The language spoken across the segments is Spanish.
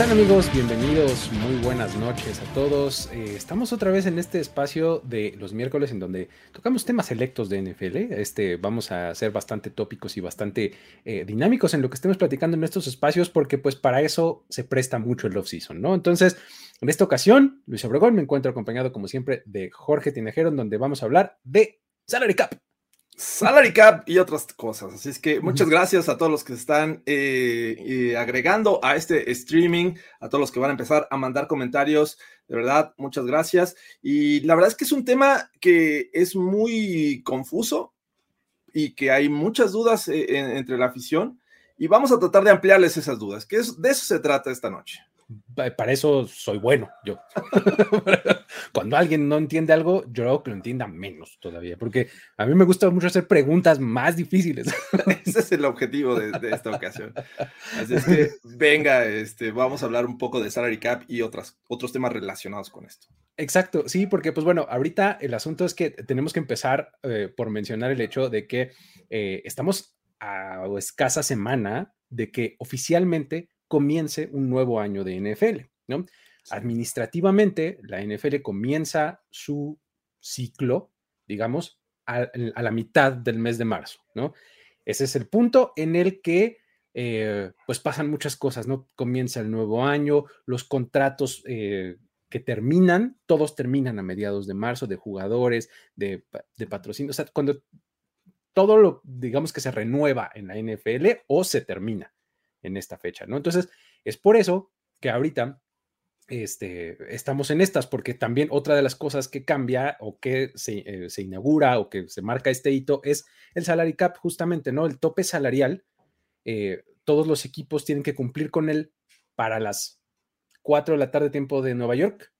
Están amigos? Bienvenidos, muy buenas noches a todos. Eh, estamos otra vez en este espacio de los miércoles en donde tocamos temas selectos de NFL. Este, vamos a ser bastante tópicos y bastante eh, dinámicos en lo que estemos platicando en estos espacios porque pues para eso se presta mucho el off-season, ¿no? Entonces, en esta ocasión, Luis Obregón me encuentro acompañado como siempre de Jorge Tinejero en donde vamos a hablar de Salary Cap. Salary Cap y otras cosas. Así es que muchas gracias a todos los que están eh, eh, agregando a este streaming, a todos los que van a empezar a mandar comentarios. De verdad, muchas gracias. Y la verdad es que es un tema que es muy confuso y que hay muchas dudas eh, entre la afición. Y vamos a tratar de ampliarles esas dudas, que es, de eso se trata esta noche para eso soy bueno yo. Cuando alguien no entiende algo, yo creo que lo entienda menos todavía, porque a mí me gusta mucho hacer preguntas más difíciles. Ese es el objetivo de, esta ocasión. Así es que venga, este, vamos a hablar un poco de salary cap y otras, otros temas relacionados con esto. Exacto, sí, porque pues bueno, ahorita el asunto es que tenemos que empezar eh, por mencionar el hecho de que eh, estamos a escasa semana de que oficialmente comience un nuevo año de NFL, ¿no? Administrativamente, la NFL comienza su ciclo, digamos, a, la mitad del mes de marzo, ¿no? Ese es el punto en el que eh, pues pasan muchas cosas, ¿no? Comienza el nuevo año, los contratos eh, que terminan, todos terminan a mediados de marzo, de jugadores, de, de patrocinio, o sea, cuando todo lo, digamos que se renueva en la NFL o se termina en esta fecha, ¿no? Entonces, es por eso que ahorita este, estamos en estas, porque también otra de las cosas que cambia o que se, eh, inaugura o que se marca este hito es el salary cap, justamente, ¿no? El tope salarial. Eh, todos los equipos tienen que cumplir con él para las 4 de la tarde, tiempo de Nueva York.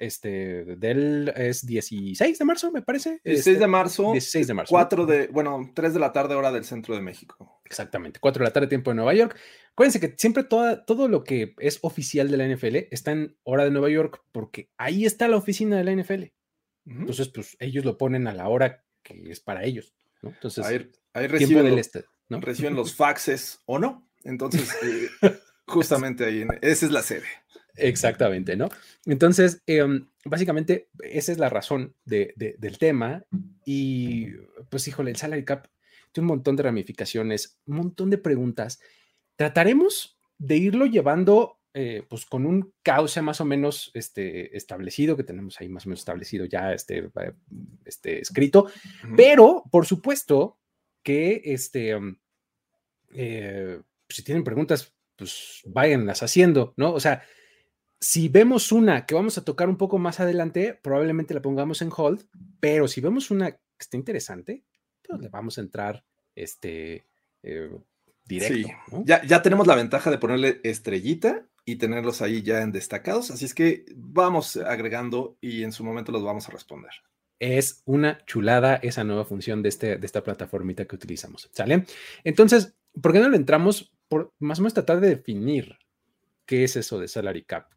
Este, del es 16 de marzo, me parece. 16 este, de marzo. 16 de marzo. 4 de, bueno, 3 de la tarde, hora del centro de México. Exactamente, 4 de la tarde, tiempo de Nueva York. Acuérdense que siempre toda, todo lo que es oficial de la NFL está en hora de Nueva York porque ahí está la oficina de la NFL. Entonces, pues ellos lo ponen a la hora que es para ellos. ¿no? Entonces, ahí, reciben, del este, ¿no? reciben los faxes o no. Entonces, eh, justamente ahí, esa es la sede. Exactamente, ¿no? Entonces, em, básicamente, esa es la razón del tema. Y, pues, híjole, el salary cap tiene un montón de ramificaciones, un montón de preguntas. Trataremos de irlo llevando, eh, pues, con un cauce más o menos este, establecido, que tenemos ahí más o menos establecido ya este, eh, este escrito. Pero, por supuesto, que este, em, eh, si tienen preguntas, pues váyanlas haciendo, ¿no? O sea, si vemos una que vamos a tocar un poco más adelante, probablemente la pongamos en hold, pero si vemos una que está interesante, pues le vamos a entrar este eh, directo. ya, ya tenemos la ventaja de ponerle estrellita y tenerlos ahí ya en destacados, así es que vamos agregando y en su momento los vamos a responder. Es una chulada esa nueva función de, este, de esta plataformita que utilizamos. ¿Sale? Entonces, ¿por qué no le entramos por más o menos tratar de definir qué es eso de salary cap?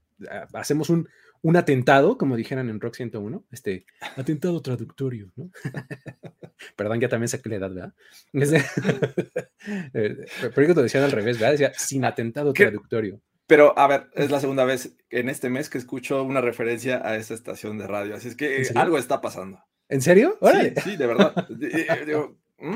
Hacemos un, un atentado, como dijeran en Rock 101, este atentado traductorio, ¿no? Perdón, ya también saqué la edad, ¿verdad? Eh, pero yo te decían al revés, ¿verdad? Decía sin atentado traductorio. Pero, a ver, es la segunda vez en este mes que escucho una referencia a esa estación de radio, así es que algo está pasando. ¿En serio? Sí, de verdad. ¿mm?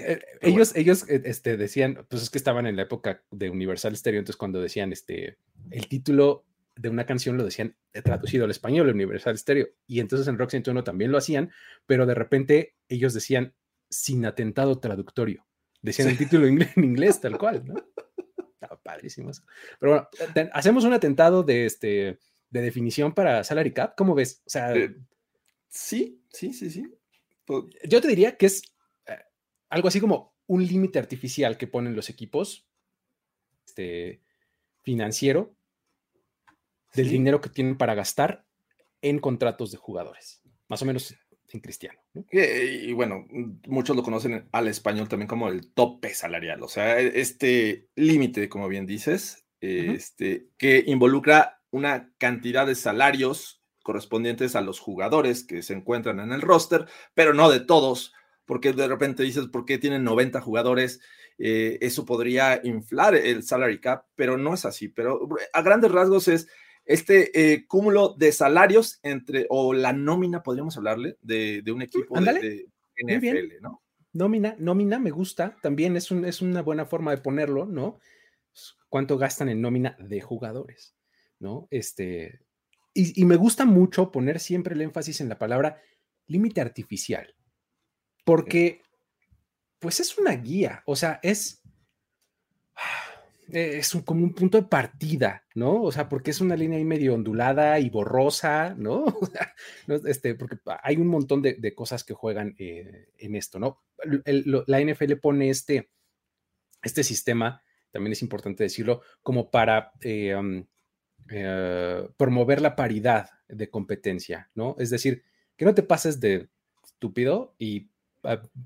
Eh, ellos, ellos eh, este, decían, pues es que estaban en la época de Universal Stereo, entonces cuando decían este, el título de una canción lo decían eh, traducido al español, Universal Stereo, y entonces en Rock 101 también lo hacían, pero de repente ellos decían sin atentado traductorio, decían el título en inglés, tal cual, ¿no? Estaba padrísimo Pero bueno, hacemos un atentado de, este, de definición para Salary Cap, ¿cómo ves? O sea, sí, sí, sí, sí. Yo te diría que es algo así como un límite artificial que ponen los equipos este, financiero del dinero que tienen para gastar en contratos de jugadores, más o menos en cristiano. Y, bueno, muchos lo conocen al español también como el tope salarial, o sea, e, este límite, como bien dices, este, que involucra una cantidad de salarios correspondientes a los jugadores que se encuentran en el roster, pero no de todos, porque de repente dices, ¿por qué tienen 90 jugadores? Eh, eso podría inflar el salary cap, pero no es así. Pero a grandes rasgos es este eh, cúmulo de salarios entre, o la nómina, podríamos hablarle, de, un equipo de, NFL, ¿no? Nómina, nómina, me gusta, también es, un, es una buena forma de ponerlo, ¿no? ¿Cuánto gastan en nómina de jugadores? ¿No? Este, y, y me gusta mucho poner siempre el énfasis en la palabra límite artificial, porque pues es una guía, o sea, es, es como un punto de partida, ¿no? O sea, porque es una línea ahí medio ondulada y borrosa, ¿no? este, porque hay un montón de, cosas que juegan eh, en esto, ¿no? la NFL pone este, este sistema, también es importante decirlo, como para eh, um, eh, promover la paridad de competencia, ¿no? Es decir, que no te pases de estúpido y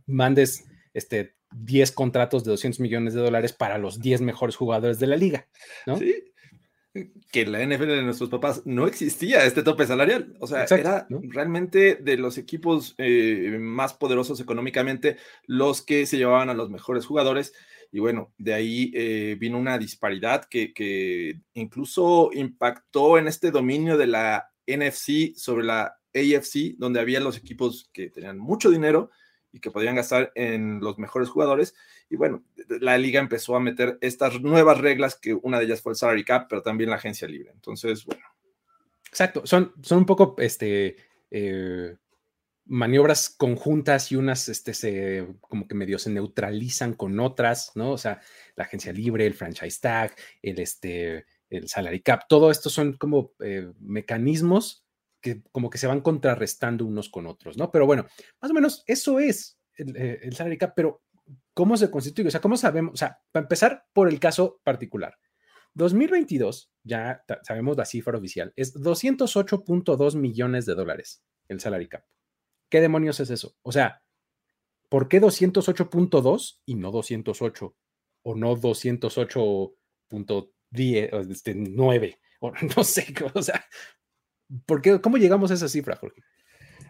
mandes este 10 contratos de 200 millones de dólares para los 10 mejores jugadores de la liga, ¿no? Sí. Que la NFL de nuestros papás no existía este tope salarial. O sea, era realmente de los equipos eh, más poderosos económicamente los que se llevaban a los mejores jugadores. Y bueno, de ahí eh, vino una disparidad que, que incluso impactó en este dominio de la NFC sobre la AFC, donde había los equipos que tenían mucho dinero y que podían gastar en los mejores jugadores. Y bueno, la liga empezó a meter estas nuevas reglas, que una de ellas fue el salary cap, pero también la agencia libre. Entonces, bueno. Exacto, son, son un poco este, eh, maniobras conjuntas y unas este, se, como que medio se neutralizan con otras, ¿no? O sea, la agencia libre, el franchise tag, el, este, el salary cap, todo esto son como eh, mecanismos que como que se van contrarrestando unos con otros, ¿no? Pero bueno, más o menos eso es el, eh, el salary cap, pero ¿cómo se constituye? O sea, ¿cómo sabemos? O sea, para empezar por el caso particular. 2022, ya sabemos la cifra oficial, es 208.2 millones de dólares el salary cap. ¿Qué demonios es eso? O sea, ¿por qué 208.2 y no 208? O no 208.10, este, 9, o no sé, o sea, ¿Por qué, ¿Cómo llegamos a esa cifra, Jorge?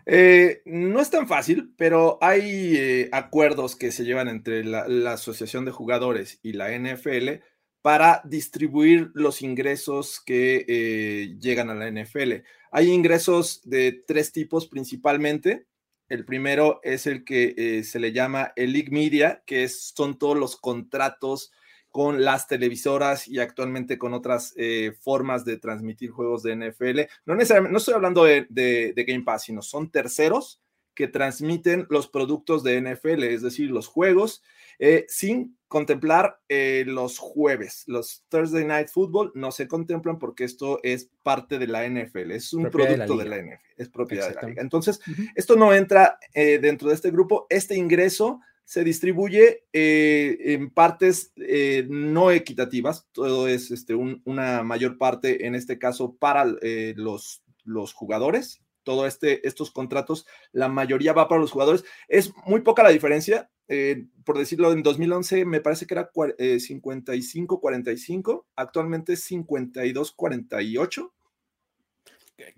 Eh, no es tan fácil, pero hay eh, acuerdos que se llevan entre la, Asociación de Jugadores y la NFL para distribuir los ingresos que eh, llegan a la NFL. Hay ingresos de tres tipos principalmente. El primero es el que se le llama el League Media, que son todos los contratos con las televisoras y actualmente con otras eh, formas de transmitir juegos de NFL. No necesariamente, no estoy hablando de, Game Pass, sino son terceros que transmiten los productos de NFL, es decir, los juegos, eh, sin contemplar eh, los jueves. Los Thursday Night Football no se contemplan porque esto es parte de la NFL, es un producto de la, NFL, es propiedad de la liga. Entonces, esto no entra dentro de este grupo. Este ingreso se distribuye eh, en partes eh, no equitativas, todo es este, una mayor parte en este caso para eh, los, los jugadores, todo este, estos contratos, la mayoría va para los jugadores, es muy poca la diferencia, por decirlo, en 2011 me parece que era 55-45, actualmente 52-48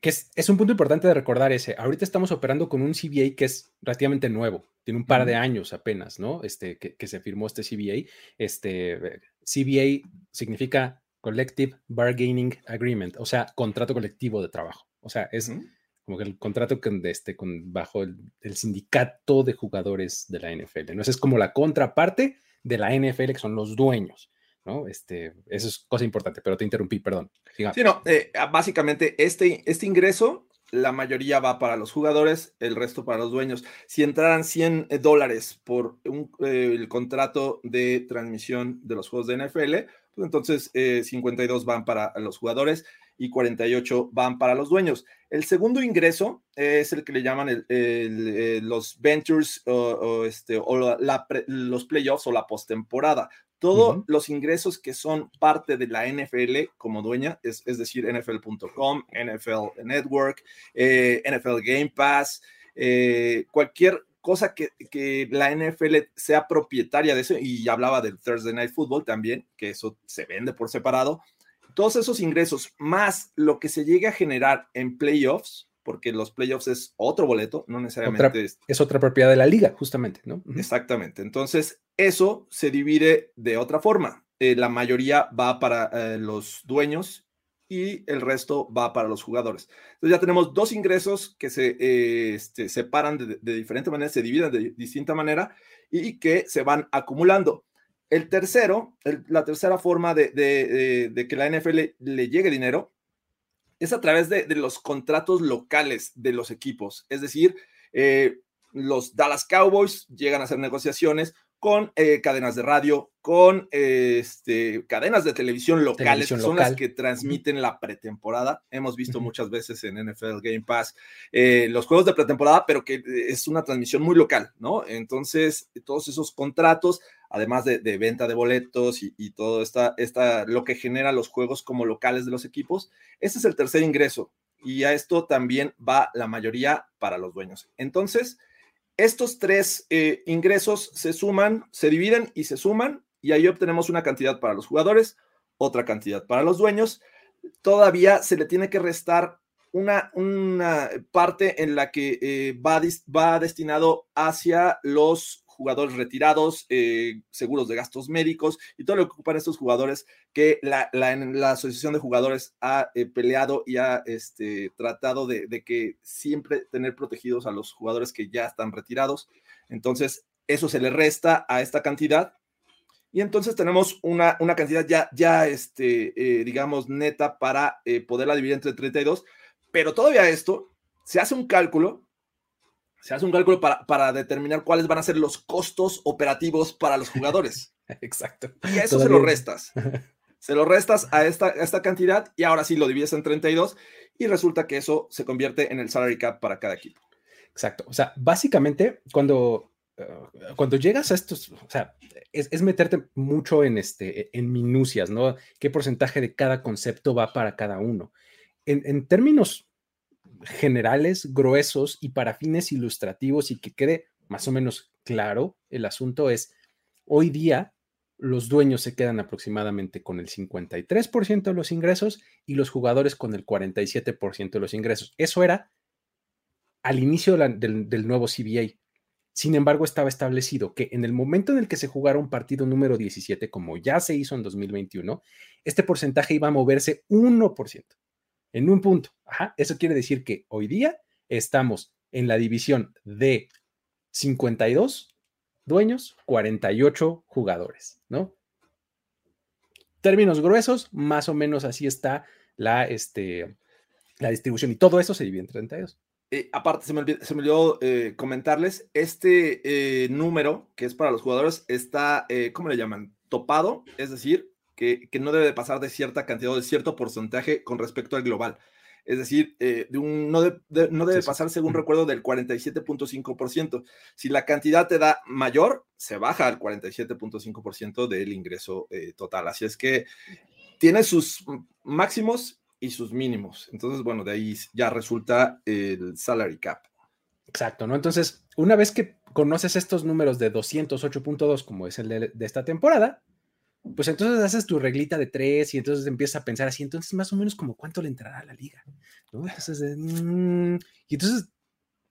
que es, un punto importante de recordar ese. Ahorita estamos operando con un CBA que es relativamente nuevo, tiene un par de años apenas, ¿no? Este, que, se firmó este CBA. Este, CBA significa Collective Bargaining Agreement, o sea, contrato colectivo de trabajo. O sea, es como que el contrato con, este, con, bajo el, sindicato de jugadores de la NFL. ¿no? es como la contraparte de la NFL, que son los dueños. ¿No? Este, eso es cosa importante, pero te interrumpí, perdón. Sí, no, eh, ah, básicamente este, este ingreso, la mayoría va para los jugadores, el resto para los dueños. Si entraran 100 eh, dólares por eh, el contrato de transmisión de los juegos de NFL, pues entonces 52 van para los jugadores y 48 van para los dueños. El segundo ingreso es el que le llaman los ventures o, este, o los playoffs o la postemporada. Todos los ingresos que son parte de la NFL como dueña, es, decir, NFL.com, NFL Network, eh, NFL Game Pass, eh, cualquier cosa que, que, la NFL sea propietaria de eso, y hablaba del Thursday Night Football también, que eso se vende por separado, todos esos ingresos más lo que se llegue a generar en playoffs, porque los playoffs es otro boleto, no necesariamente es, otra propiedad de la liga, justamente, ¿no? Exactamente. Entonces, eso se divide de otra forma. Eh, la mayoría va para eh, los dueños y el resto va para los jugadores. Entonces ya tenemos dos ingresos que se eh, este, separan de, diferente manera, se dividen de distinta manera y que se van acumulando. El tercero, la tercera forma de, de, que la NFL le llegue dinero es a través de, los contratos locales de los equipos. Es decir, eh, los Dallas Cowboys llegan a hacer negociaciones con eh, cadenas de radio, con este, cadenas de televisión locales, que son las que transmiten la pretemporada. Hemos visto muchas veces en NFL Game Pass eh, los juegos de pretemporada, pero que es una transmisión muy local, ¿no? Entonces, todos esos contratos, además de, venta de boletos y, todo esta, esta, lo que genera los juegos como locales de los equipos, ese es el tercer ingreso. Y a esto también va la mayoría para los dueños. Entonces, estos tres eh, ingresos se suman, se dividen y se suman y ahí obtenemos una cantidad para los jugadores, otra cantidad para los dueños. Todavía se le tiene que restar una, una parte en la que eh, va, va destinado hacia los jugadores retirados, eh, seguros de gastos médicos y todo lo que ocupan estos jugadores que la, la, Asociación de Jugadores ha eh, peleado y ha este, tratado de, que siempre tener protegidos a los jugadores que ya están retirados. Entonces, eso se le resta a esta cantidad. Y entonces tenemos una, una cantidad ya, ya este, eh, digamos, neta para poderla dividir entre 32. Pero todavía esto, se hace un cálculo se hace un cálculo para, determinar cuáles van a ser los costos operativos para los jugadores. Exacto. Y a eso se lo restas. Se lo restas a esta, esta cantidad y ahora sí lo divides en 32 y resulta que eso se convierte en el salary cap para cada equipo. Exacto. O sea, básicamente cuando, eh, cuando llegas a estos, o sea, es, meterte mucho en, este, en minucias, ¿no? ¿Qué porcentaje de cada concepto va para cada uno? En, en términos generales, gruesos y para fines ilustrativos y que quede más o menos claro, el asunto es, hoy día los dueños se quedan aproximadamente con el 53% de los ingresos y los jugadores con el 47% de los ingresos. Eso era al inicio del, nuevo CBA. Sin embargo, estaba establecido que en el momento en el que se jugara un partido número 17, como ya se hizo en 2021, este porcentaje iba a moverse 1% en un punto. eso quiere decir que hoy día estamos en la división de 52 dueños, 48 jugadores, ¿no? Términos gruesos, más o menos así está la, este, la distribución y todo eso se divide en 32. Eh, aparte, se me olvidó, eh, comentarles, este eh, número que es para los jugadores está, ¿cómo le llaman? Topado, es decir, que, no debe pasar de cierta cantidad o de cierto porcentaje con respecto al global. Es decir, eh, de un, no, no, debe pasar, según recuerdo, del 47.5%. Si la cantidad te da mayor, se baja al 47.5% del ingreso eh, total. Así es que tiene sus máximos y sus mínimos. Entonces, bueno, de ahí ya resulta el salary cap. Exacto, ¿no? Entonces, una vez que conoces estos números de 208.2, como es el de esta temporada, pues entonces haces tu reglita de tres y entonces empiezas a pensar así, entonces más o menos como cuánto le entrará a la liga, Entonces, mm, y entonces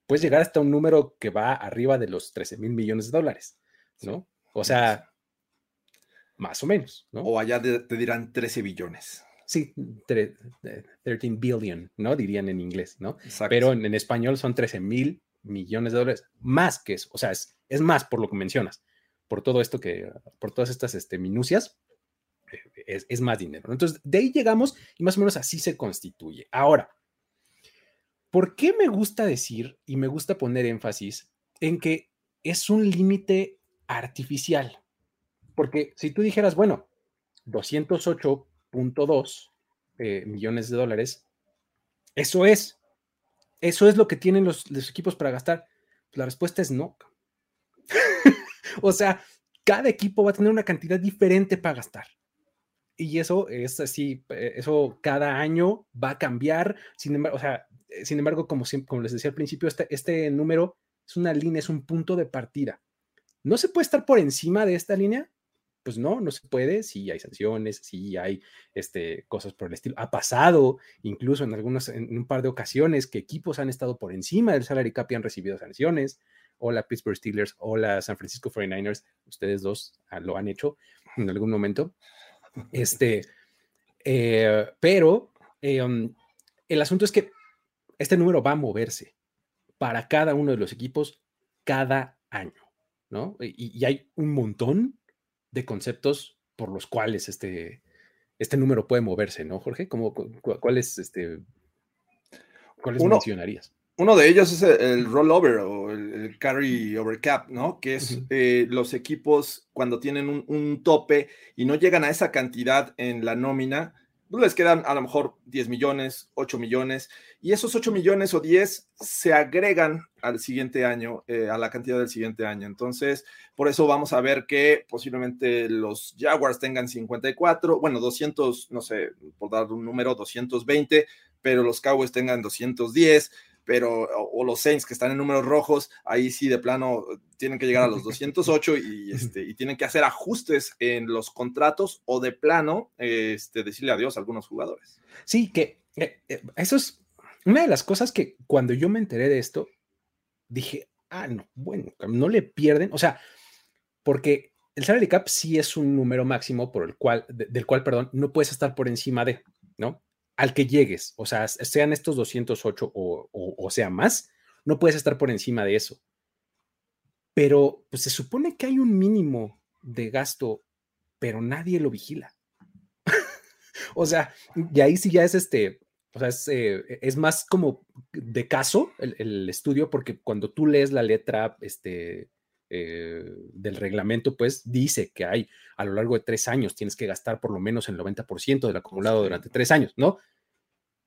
puedes llegar hasta un número que va arriba de los 13 mil millones de dólares, ¿no? O sea, más o menos, ¿no? O allá te dirán 13 billones. Sí, 13 billion, ¿no? Dirían en inglés, ¿no? Pero en, español son 13 mil millones de dólares, más que eso, o sea, es, es más por lo que mencionas por todo esto que, por todas estas este, minucias, es, más dinero. Entonces, de ahí llegamos y más o menos así se constituye. Ahora, ¿por qué me gusta decir y me gusta poner énfasis en que es un límite artificial? Porque si tú dijeras, bueno, 208.2 eh, millones de dólares, eso es, eso es lo que tienen los, los equipos para gastar. La respuesta es no. O sea, cada equipo va a tener una cantidad diferente para gastar. Y eso es así, eh, eso cada año va a cambiar. Sin embargo, o sea, eh, sin embargo, como, como les decía al principio, este, este número es una línea, es un punto de partida. ¿No se puede estar por encima de esta línea? Pues no, no se puede. Sí hay sanciones, sí hay este, cosas por el estilo. Ha pasado incluso en algunos, en un par de ocasiones que equipos han estado por encima del salary cap y han recibido sanciones. O la Pittsburgh Steelers o la San Francisco 49ers, ustedes dos ah, lo han hecho en algún momento. Este, eh, pero eh, um, el asunto es que este número va a moverse para cada uno de los equipos cada año, ¿no? Y, hay un montón de conceptos por los cuales este, este número puede moverse, ¿no, Jorge? ¿Cómo, ¿Cuáles este, cuáles mencionarías? Uno de ellos es el, rollover o el, carry over cap, ¿no? Que es eh, los equipos cuando tienen un, un, tope y no llegan a esa cantidad en la nómina, les quedan a lo mejor 10 millones, 8 millones, y esos 8 millones o 10 se agregan al siguiente año, eh, a la cantidad del siguiente año. Entonces, por eso vamos a ver que posiblemente los Jaguars tengan 54, bueno, 200, no sé, por dar un número, 220, pero los Cowboys tengan 210 pero o, los Saints que están en números rojos, ahí sí de plano tienen que llegar a los 208 y, este, y tienen que hacer ajustes en los contratos o de plano este, decirle adiós a algunos jugadores. Sí, que eh, eh, eso es una de las cosas que cuando yo me enteré de esto, dije, ah, no, bueno, no le pierden, o sea, porque el salary cap sí es un número máximo por el cual, del cual, perdón, no puedes estar por encima de, ¿no? Al que llegues, o sea, sean estos 208 o, o, sea más, no puedes estar por encima de eso. Pero pues se supone que hay un mínimo de gasto, pero nadie lo vigila. o sea, y ahí sí ya es este, o sea, es, eh, es más como de caso el, estudio, porque cuando tú lees la letra este, eh, del reglamento, pues dice que hay a lo largo de tres años tienes que gastar por lo menos el 90% del acumulado durante tres años, ¿no?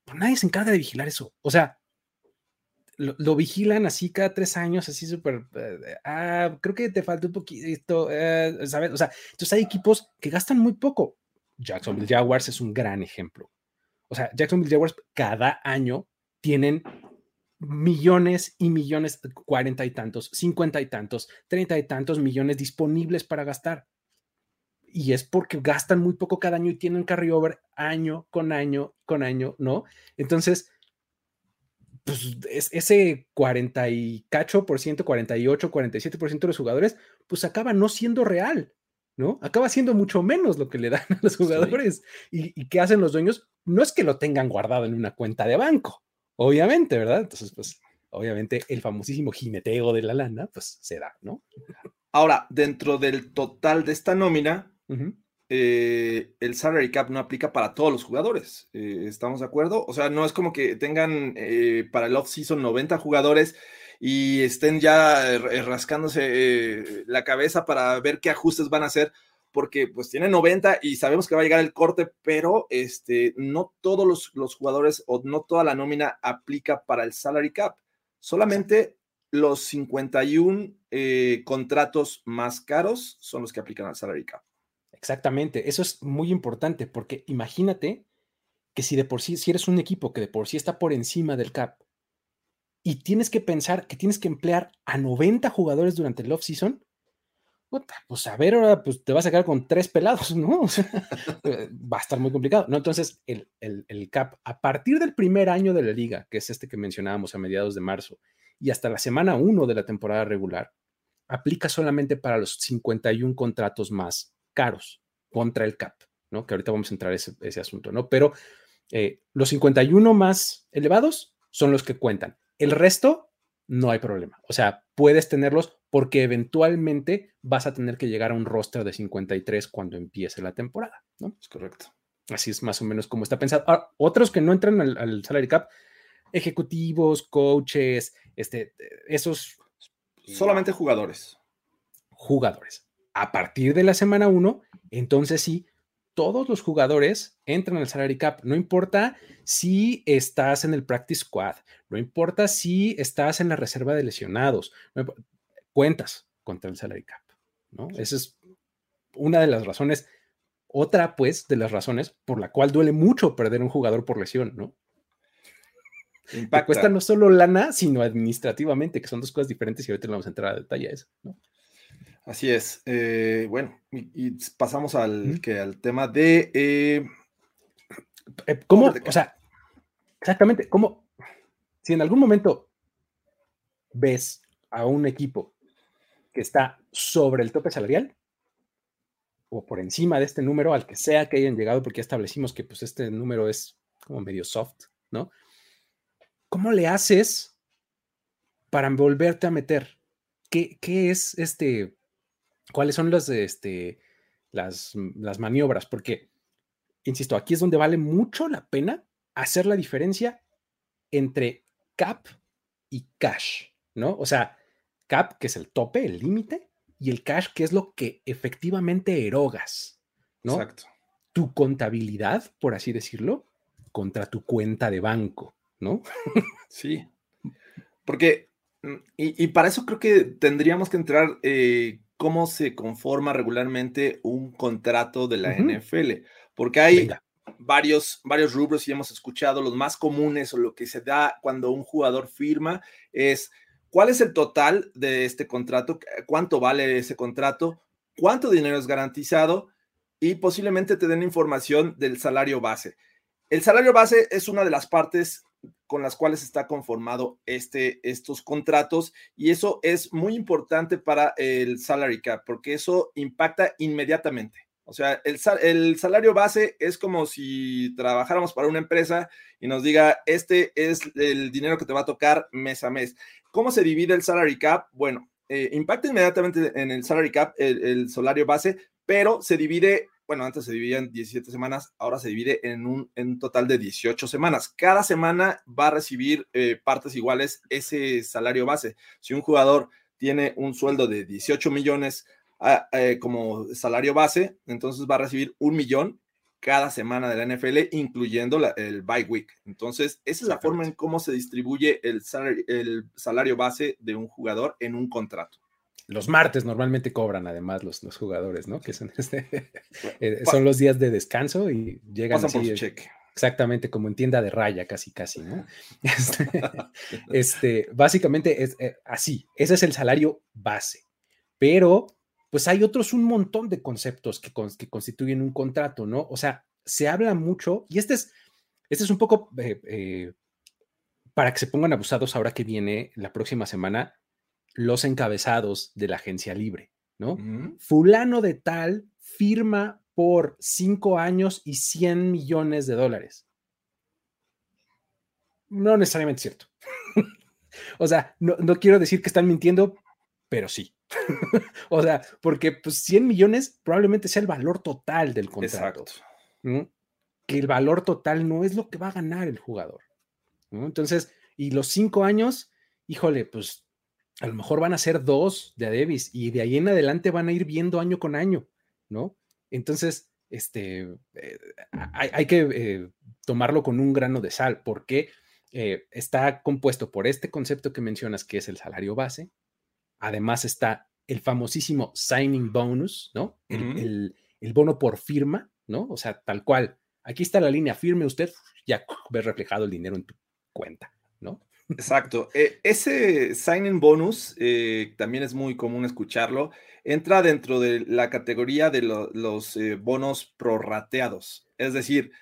Pues nadie se encarga de vigilar eso. O sea, lo, vigilan así cada tres años, así súper, eh, ah, creo que te falta un poquito, eh, ¿sabes? O sea, entonces hay equipos que gastan muy poco. Jacksonville Jaguars es un gran ejemplo. O sea, Jacksonville Jaguars cada año tienen millones y millones, cuarenta y tantos, cincuenta y tantos, treinta y tantos millones disponibles para gastar. Y es porque gastan muy poco cada año y tienen carryover año con año con año, ¿no? Entonces, pues ese 40 y cacho por ciento, 48, 47 por ciento de los jugadores, pues acaba no siendo real, ¿no? Acaba siendo mucho menos lo que le dan a los jugadores. Y, y qué hacen los dueños? No es que lo tengan guardado en una cuenta de banco, Obviamente, ¿verdad? Entonces, pues, obviamente el famosísimo jineteo de la lana, pues se da, ¿no? Ahora, dentro del total de esta nómina, eh, el salary cap no aplica para todos los jugadores. Eh, ¿Estamos de acuerdo? O sea, no es como que tengan eh, para el off-season 90 jugadores y estén ya rascándose la cabeza para ver qué ajustes van a hacer porque pues tiene 90 y sabemos que va a llegar el corte, pero este, no todos los, jugadores o no toda la nómina aplica para el salary cap. Solamente los 51 eh, contratos más caros son los que aplican al salary cap. Exactamente, eso es muy importante porque imagínate que si de por sí, si eres un equipo que de por sí está por encima del cap y tienes que pensar que tienes que emplear a 90 jugadores durante el off-season, pues a ver, ahora pues te vas a quedar con tres pelados, ¿no? Va a estar muy complicado, ¿no? Entonces, el, el, CAP, a partir del primer año de la liga, que es este que mencionábamos a mediados de marzo, y hasta la semana 1 de la temporada regular, aplica solamente para los 51 contratos más caros contra el CAP, ¿no? Que ahorita vamos a entrar ese, ese asunto, ¿no? Pero eh, los 51 más elevados son los que cuentan. El resto, no hay problema. O sea, puedes tenerlos porque eventualmente vas a tener que llegar a un roster de 53 cuando empiece la temporada, ¿no? Es correcto. Así es más o menos como está pensado. otros que no entran al, salary cap, ejecutivos, coaches, este, esos... Solamente jugadores. Jugadores. A partir de la semana 1, entonces sí, todos los jugadores entran al salary cap. No importa si estás en el practice squad, no importa si estás en la reserva de lesionados, cuentas contra el salary cap, ¿no? Ese es una de las razones, otra pues de las razones por la cual duele mucho perder un jugador por lesión, ¿no? Te cuesta no solo lana, sino administrativamente, que son dos cosas diferentes y ahorita vamos a entrar a detalle a eso, ¿no? Así es. Eh, bueno, y, pasamos al, que, al tema de... Eh, eh, ¿Cómo? O sea, exactamente, ¿cómo? Si en algún momento ves a un equipo que está sobre el tope salarial o por encima de este número, al que sea que hayan llegado, porque ya establecimos que pues este número es como medio soft, ¿no? ¿Cómo le haces para volverte a meter? ¿Qué, qué es este? ¿Cuáles son las, este, las, las maniobras? Porque, insisto, aquí es donde vale mucho la pena hacer la diferencia entre cap y cash, ¿no? O sea, cap, que es el tope, el límite, y el cash, que es lo que efectivamente erogas, ¿no? Exacto. Tu contabilidad, por así decirlo, contra tu cuenta de banco, ¿no? sí. Porque, mm, y, para eso creo que tendríamos que entrar eh, cómo se conforma regularmente un contrato de la NFL, porque hay varios, varios rubros y hemos escuchado los más comunes o lo que se da cuando un jugador firma es cuál es el total de este contrato, cuánto vale ese contrato, cuánto dinero es garantizado y posiblemente te den información del salario base. El salario base es una de las partes con las cuales está conformado este, estos contratos y eso es muy importante para el salary cap porque eso impacta inmediatamente. O sea, el, el, salario base es como si trabajáramos para una empresa y nos diga, este es el dinero que te va a tocar mes a mes. ¿Cómo se divide el salary cap? Bueno, eh, impacta inmediatamente en el salary cap, el, salario base, pero se divide, bueno, antes se dividía en 17 semanas, ahora se divide en un, en total de 18 semanas. Cada semana va a recibir eh, partes iguales ese salario base. Si un jugador tiene un sueldo de 18 millones, eh, como salario base, entonces va a recibir un millón cada semana de la NFL, incluyendo el bye week. Entonces, esa es la forma en cómo se distribuye el salario, el salario base de un jugador en un contrato. Los martes normalmente cobran además los, los jugadores, ¿no? Que son, este, eh, son los días de descanso y llegan así, cheque. Exactamente, como en tienda de raya, casi, casi, ¿no? Este, este, básicamente es eh, así, ese es el salario base. Pero pues hay otros un montón de conceptos que, que constituyen un contrato, ¿no? O sea, se habla mucho, y este es, este es un poco eh, eh, para que se pongan abusados ahora que viene la próxima semana los encabezados de la agencia libre, ¿no? Fulano de tal firma por cinco años y 100 millones de dólares. No necesariamente cierto. o sea, no, no, quiero decir que están mintiendo, pero sí. o sea, porque pues 100 millones probablemente sea el valor total del contrato. Que el valor total no es lo que va a ganar el jugador. Entonces, y los cinco años, híjole, pues a lo mejor van a ser dos de a Davis y de ahí en adelante van a ir viendo año con año, ¿no? Entonces, este, eh, hay, que eh, tomarlo con un grano de sal porque eh, está compuesto por este concepto que mencionas, que es el salario base, Además está el famosísimo signing bonus, ¿no? El, bono por firma, ¿no? O sea, tal cual. Aquí está la línea, firme usted, ya ve reflejado el dinero en tu cuenta, ¿no? Exacto. E, ese signing bonus eh, también es muy común escucharlo. Entra dentro de la categoría de los eh, bonos prorrateados. Es decir,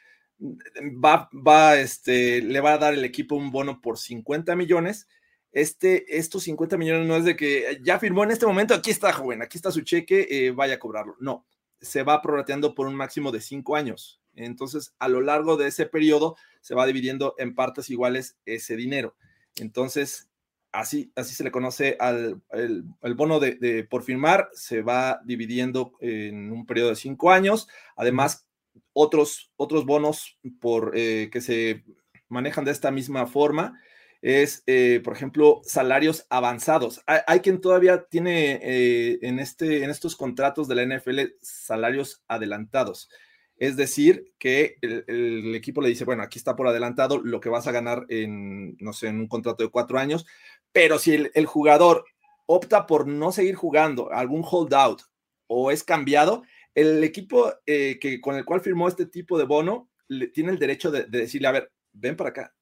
va, va, este, le va a dar el equipo un bono por 50 millones este, estos 50 millones no es de que ya firmó en este momento, aquí está, joven, aquí está su cheque, eh, vaya a cobrarlo. No, se va prorrateando por un máximo de cinco años. Entonces, a lo largo de ese periodo, se va dividiendo en partes iguales ese dinero. Entonces, así, así se le conoce al el, bono de, por firmar, se va dividiendo en un periodo de cinco años. Además, otros, otros bonos por, eh, que se manejan de esta misma forma es, eh, por ejemplo, salarios avanzados. Hay, quien todavía tiene eh, en, este, en estos contratos de la NFL salarios adelantados. Es decir, que el, equipo le dice, bueno, aquí está por adelantado lo que vas a ganar en, no sé, en un contrato de cuatro años, pero si el, el jugador opta por no seguir jugando, algún holdout o es cambiado, el equipo eh, que, con el cual firmó este tipo de bono le, tiene el derecho de, decirle, a ver, ven para acá.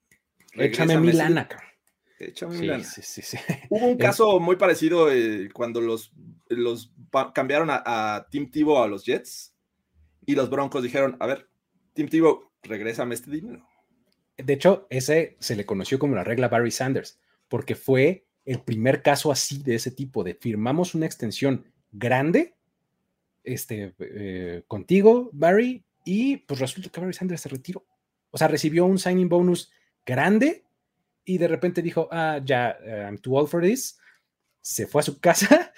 Échame mi lana, Échame mi sí, Sí, sí, Hubo un caso muy parecido eh, cuando los, los cambiaron a, a Tim Tebow a los Jets y los Broncos dijeron, a ver, Tim Tebow, regrésame este dinero. De hecho, ese se le conoció como la regla Barry Sanders, porque fue el primer caso así de ese tipo, de firmamos una extensión grande este, eh, contigo, Barry, y pues resulta que Barry Sanders se retiró. O sea, recibió un signing bonus grande y de repente dijo, ah, ya, eh, I'm too old for this. Se fue a su casa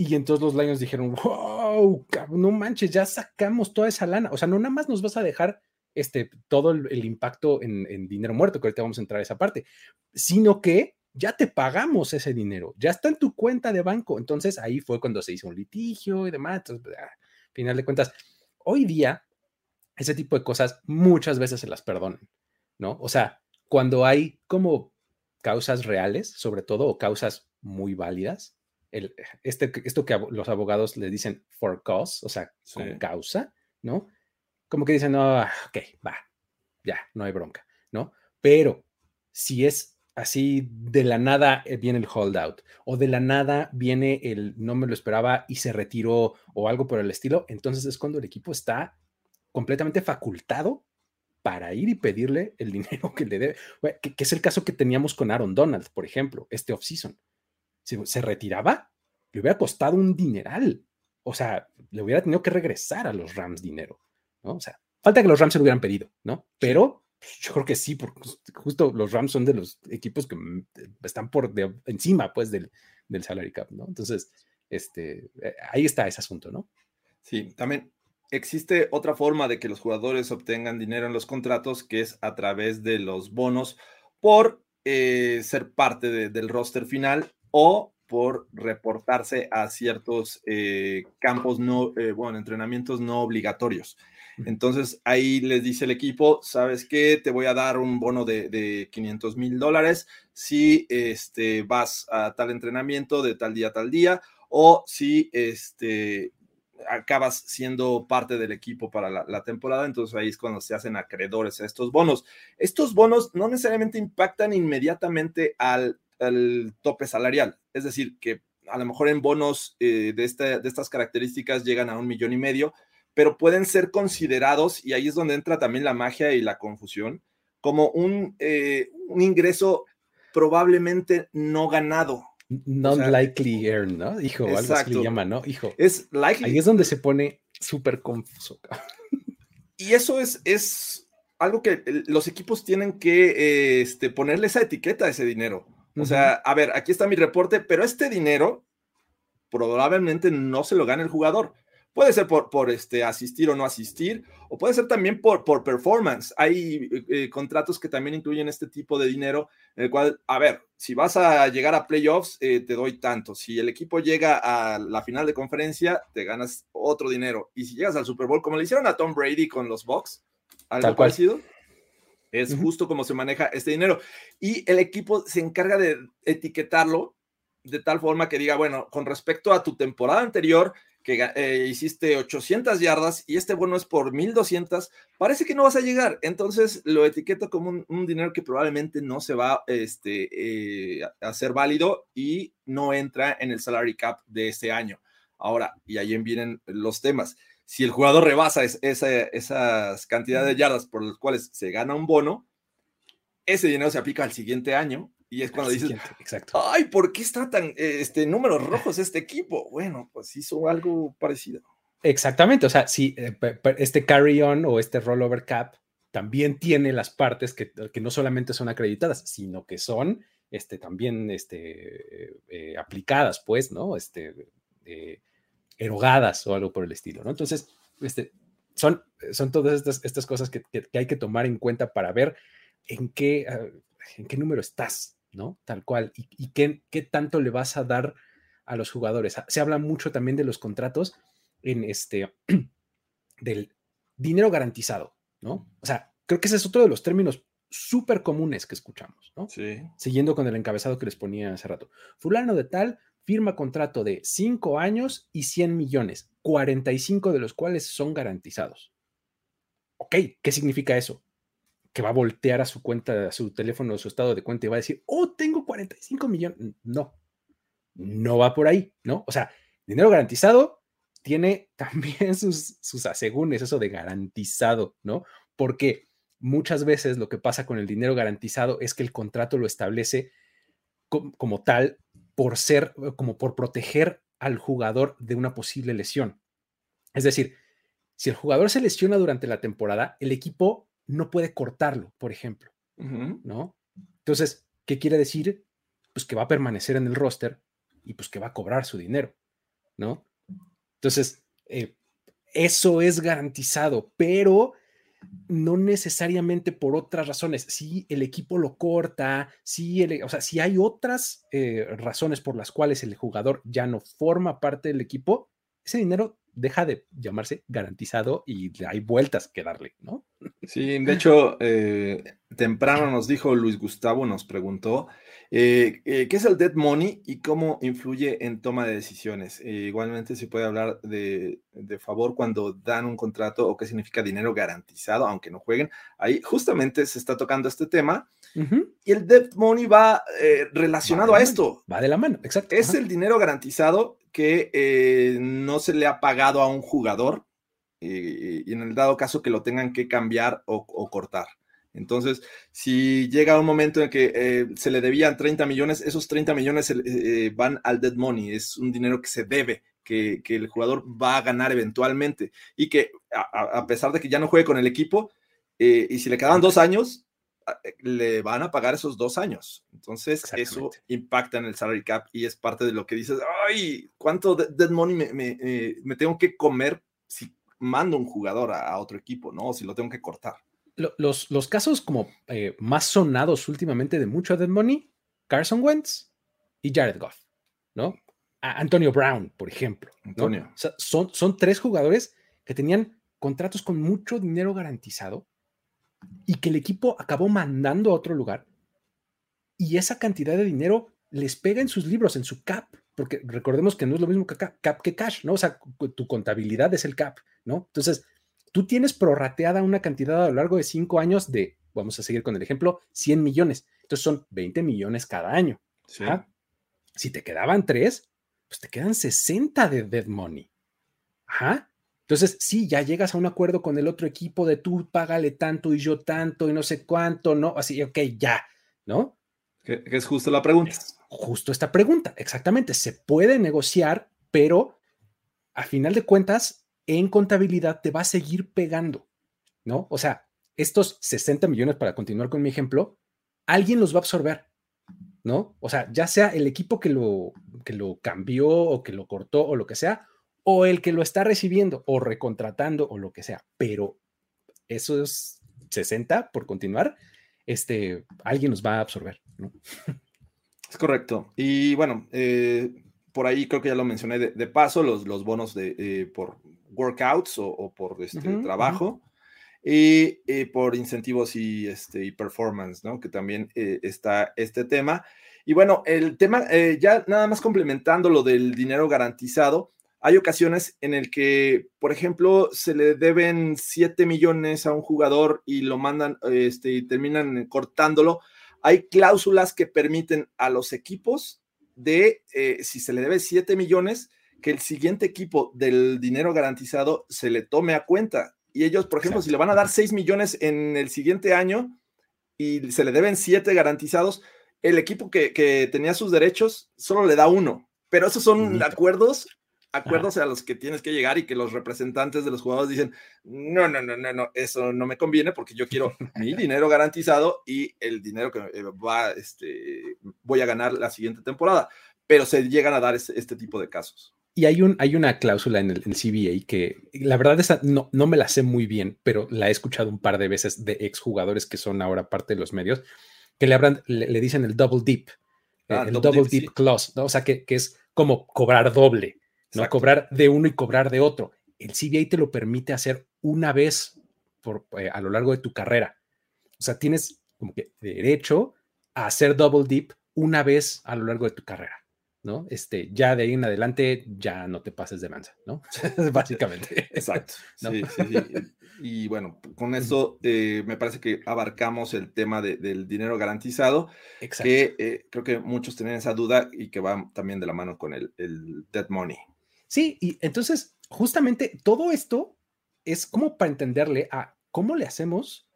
y entonces los Lions dijeron, wow, no manches, ya sacamos toda esa lana. O sea, no nada más nos vas a dejar este, todo el, impacto en, dinero muerto, que ahorita vamos a entrar a esa parte, sino que ya te pagamos ese dinero, ya está en tu cuenta de banco. Entonces ahí fue cuando se hizo un litigio y demás. Entonces, pues, ah, final de cuentas, hoy día ese tipo de cosas muchas veces se las perdonan, ¿no? O sea, cuando hay como causas reales, sobre todo, o causas muy válidas, el, este, esto que los abogados le dicen for cause, o sea, con causa, ¿no? Como que dicen, no, ok, va, ya, no hay bronca, ¿no? Pero si es así de la nada eh, viene el holdout o de la nada viene el no me lo esperaba y se retiró o algo por el estilo, entonces es cuando el equipo está completamente facultado para ir y pedirle el dinero que le debe, que, es el caso que teníamos con Aaron Donald, por ejemplo, este offseason. Si se retiraba, le hubiera costado un dineral. O sea, le hubiera tenido que regresar a los Rams dinero, ¿no? O sea, falta que los Rams se lo hubieran pedido, ¿no? Pero pues, yo creo que sí, porque justo los Rams son de los equipos que mm, están por encima, pues, del, del salary cap, ¿no? Entonces, este, eh, ahí está ese asunto, ¿no? Sí, también existe otra forma de que los jugadores obtengan dinero en los contratos, que es a través de los bonos por eh, ser parte del roster final o por reportarse a ciertos eh, campos no, bueno, entrenamientos no obligatorios. Entonces ahí les dice el equipo, ¿sabes qué? Te voy a dar un bono de, de 500 mil dólares si este, vas a tal entrenamiento de tal día a tal día o si este, acabas siendo parte del equipo para la, temporada, entonces ahí es cuando se hacen acreedores a estos bonos. Estos bonos no necesariamente impactan inmediatamente al, tope salarial, es decir, que a lo mejor en bonos eh, de, de estas características llegan a un millón y medio, pero pueden ser considerados, y ahí es donde entra también la magia y la confusión, como un, eh, un ingreso probablemente no ganado. Non-likely earn, ¿no? Hijo, algo así le llama, ¿no? Hijo. Es likely. Ahí es donde se pone súper confuso. y eso es, es algo que los equipos tienen que este, ponerle esa etiqueta a ese dinero. O sea, a ver, aquí está mi reporte, pero este dinero probablemente no se lo gane el jugador. Puede ser por, por este, asistir o no asistir, o puede ser también por, por performance. Hay eh, contratos que también incluyen este tipo de dinero, en el cual, a ver, si vas a llegar a playoffs, eh, te doy tanto. Si el equipo llega a la final de conferencia, te ganas otro dinero. Y si llegas al Super Bowl, como le hicieron a Tom Brady con los Bucks, algo parecido. Es justo como se maneja este dinero. Y el equipo se encarga de etiquetarlo de tal forma que diga, bueno, con respecto a tu temporada anterior, que eh, hiciste 800 yardas y este bono es por 1200, parece que no vas a llegar. Entonces lo etiqueto como un, dinero que probablemente no se va este, eh, a ser válido y no entra en el salary cap de este año. Ahora, y ahí vienen los temas. Si el jugador rebasa esas cantidades de yardas por las cuales se gana un bono, ese dinero se aplica al siguiente año y es cuando dices, exacto. ay, ¿por qué está tan, este, números rojos este equipo? Bueno, pues hizo algo parecido. Exactamente, o sea, si eh, este carry-on o este rollover cap también tiene las partes que, que, no solamente son acreditadas, sino que son este, también este, eh, aplicadas, pues, ¿no? Este, eh, erogadas o algo por el estilo, ¿no? Entonces, este, son, son todas estas, estas cosas que, que, hay que tomar en cuenta para ver en qué, ah, en qué número estás, ¿no? Tal cual. ¿Y, qué, qué, tanto le vas a dar a los jugadores? Ah, se habla mucho también de los contratos en este, del dinero garantizado, ¿no? O sea, creo que ese es otro de los términos súper comunes que escuchamos, ¿no? Sí. Siguiendo con el encabezado que les ponía hace rato. Fulano de tal firma contrato de 5 años y 100 millones, 45 de los cuales son garantizados. Ok, ¿qué significa eso? Que va a voltear a su cuenta, a su teléfono, a su estado de cuenta y va a decir, oh, tengo 45 millones. No, no va por ahí, ¿no? O sea, dinero garantizado tiene también sus, sus asegúnes, eso de garantizado, ¿no? Porque muchas veces lo que pasa con el dinero garantizado es que el contrato lo establece como, tal por ser, como por proteger al jugador de una posible lesión. Es decir, si el jugador se lesiona durante la temporada, el equipo no puede cortarlo, por ejemplo, ¿no? Entonces, ¿qué quiere decir? Pues que va a permanecer en el roster y pues que va a cobrar su dinero, ¿no? Entonces, eh, eso es garantizado, pero no necesariamente por otras razones. Si el equipo lo corta, si, o sea, si hay otras eh, razones por las cuales el jugador ya no forma parte del equipo, ese dinero deja de llamarse garantizado y hay vueltas que darle, ¿no? Sí, de hecho, eh, temprano nos dijo Luis Gustavo, nos preguntó, eh, eh, ¿Qué es el dead money y cómo influye en toma de decisiones? Eh, igualmente se puede hablar de, favor cuando dan un contrato o qué significa dinero garantizado, aunque no jueguen. Ahí justamente se está tocando este tema y el dead money va relacionado a esto. Va de la mano, exacto. Es el dinero garantizado que no se le ha pagado a un jugador y en el dado caso que lo tengan que cambiar o cortar. Entonces, si llega un momento en que eh, se le debían 30 millones, esos 30 millones eh, van al dead money, es un dinero que se debe, que, el jugador va a ganar eventualmente y que a, pesar de que ya no juegue con el equipo, eh, y si le quedan dos años, le van a pagar esos dos años. Entonces, eso impacta en el salary cap y es parte de lo que dices, ay, ¿cuánto dead money me, tengo que comer si mando un jugador a, a otro equipo, no? O si lo tengo que cortar los, los casos como eh, más sonados últimamente de mucho Dead Money, Carson Wentz y Jared Goff, ¿no? Antonio Brown, por ejemplo. Antonio. son, son tres jugadores que tenían contratos con mucho dinero garantizado y que el equipo acabó mandando a otro lugar y esa cantidad de dinero les pega en sus libros, en su cap, porque recordemos que no es lo mismo que cap que cash, ¿no? O sea, tu contabilidad es el cap, ¿no? Entonces, tú tienes prorrateada una cantidad a lo largo de cinco años de, vamos a seguir con el ejemplo, 100 millones. Entonces son 20 millones cada año. Si te quedaban tres, pues te quedan 60 de dead money. Ajá. Entonces, sí, ya llegas a un acuerdo con el otro equipo de tú págale tanto y yo tanto y no sé cuánto, ¿no? Así, ok, ya, ¿no? Que, es justo la pregunta. justo esta pregunta, exactamente. Se puede negociar, pero a final de cuentas, en contabilidad te va a seguir pegando, ¿no? O sea, estos 60 millones, para continuar con mi ejemplo, alguien los va a absorber, ¿no? O sea, ya sea el equipo que lo, que lo cambió o que lo cortó o lo que sea, o el que lo está recibiendo o recontratando o lo que sea, pero esos 60, por continuar, este, alguien los va a absorber, ¿no? Es correcto. Y bueno, eh, por ahí creo que ya lo mencioné de, paso, los, los bonos de, eh, por workouts o, por este, trabajo. Y, por incentivos y, este, y performance, ¿no? Que también eh, está este tema. Y bueno, el tema, eh, ya nada más complementando lo del dinero garantizado, hay ocasiones en el que, por ejemplo, se le deben 7 millones a un jugador y lo mandan este, y terminan cortándolo. Hay cláusulas que permiten a los equipos de, eh, si se le debe 7 millones, que el siguiente equipo del dinero garantizado se le tome a cuenta. Y ellos, por ejemplo, si le van a dar 6 millones en el siguiente año y se le deben 7 garantizados, el equipo que, tenía sus derechos solo le da uno. Pero esos son acuerdos, acuerdos a los que tienes que llegar y que los representantes de los jugadores dicen, no, no, no, no, no, eso no me conviene porque yo quiero mi dinero garantizado y el dinero que eh, va, este, voy a ganar la siguiente temporada. Pero se llegan a dar este tipo de casos. Y hay, un, hay una cláusula en el CBA que la verdad esa no, no me la sé muy bien, pero la he escuchado un par de veces de exjugadores que son ahora parte de los medios, que le, hablan, le, dicen el double dip, eh, ah, el double, dip, clause, ¿no? o sea, que, que, es como cobrar doble, ¿no? Cobrar de uno y cobrar de otro. El CBA te lo permite hacer una vez por, eh, a lo largo de tu carrera. O sea, tienes como que derecho a hacer double dip una vez a lo largo de tu carrera. ¿No? Este, ya de ahí en adelante ya no te pases de lanza, ¿no? Básicamente. Exacto. Sí, sí, sí. Y bueno, con eso eh, me parece que abarcamos el tema del dinero garantizado, Exacto. que eh, creo que muchos tienen esa duda y que va también de la mano con el, el dead money. Sí, y entonces justamente todo esto es como para entenderle a cómo le hacemos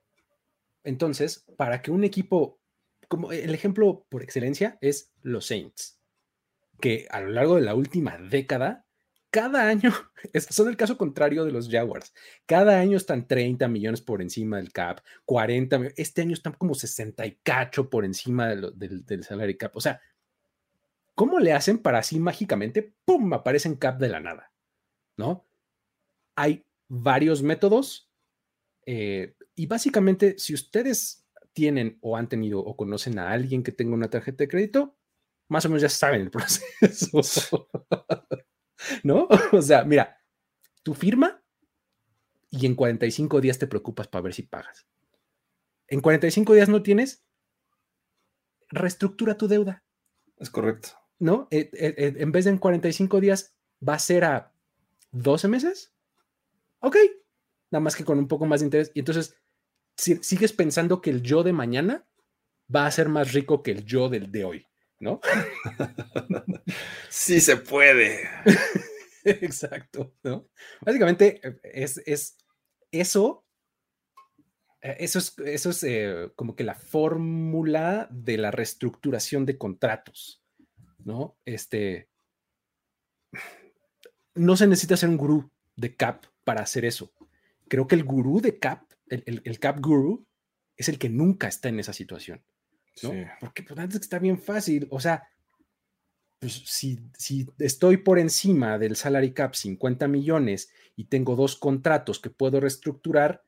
entonces para que un equipo, como el ejemplo por excelencia es los Saints, que a lo largo de la última década cada año, son el caso contrario de los Jaguars, cada año están 30 millones por encima del cap, 40, este año están como 60 y cacho por encima del, del salary cap. O sea, ¿cómo le hacen para así mágicamente, ¡pum!, aparecen cap de la nada, ¿no? Hay varios métodos eh, y básicamente si ustedes tienen o han tenido o conocen a alguien que tenga una tarjeta de crédito, más o menos ya saben el proceso. ¿no? O sea, mira, tu firma y en 45 días te preocupas para ver si pagas. En 45 días no tienes, reestructura tu deuda. Es correcto. ¿No? Eh, eh, eh, en vez de en 45 días, va a ser a 12 meses. Ok, nada más que con un poco más de interés. Y entonces, si, sigues pensando que el yo de mañana va a ser más rico que el yo del de hoy. ¿No? sí se puede. Exacto, ¿no? Básicamente eh, es, es eso, eh, eso es, eso es eh, como que la fórmula de la reestructuración de contratos, ¿no? Este, no se necesita ser un gurú de CAP para hacer eso. Creo que el gurú de CAP, el, el CAP gurú, es el que nunca está en esa situación. ¿No? Porque pues antes está bien fácil, o sea, pues si, si estoy por encima del salary cap 50 millones y tengo dos contratos que puedo reestructurar,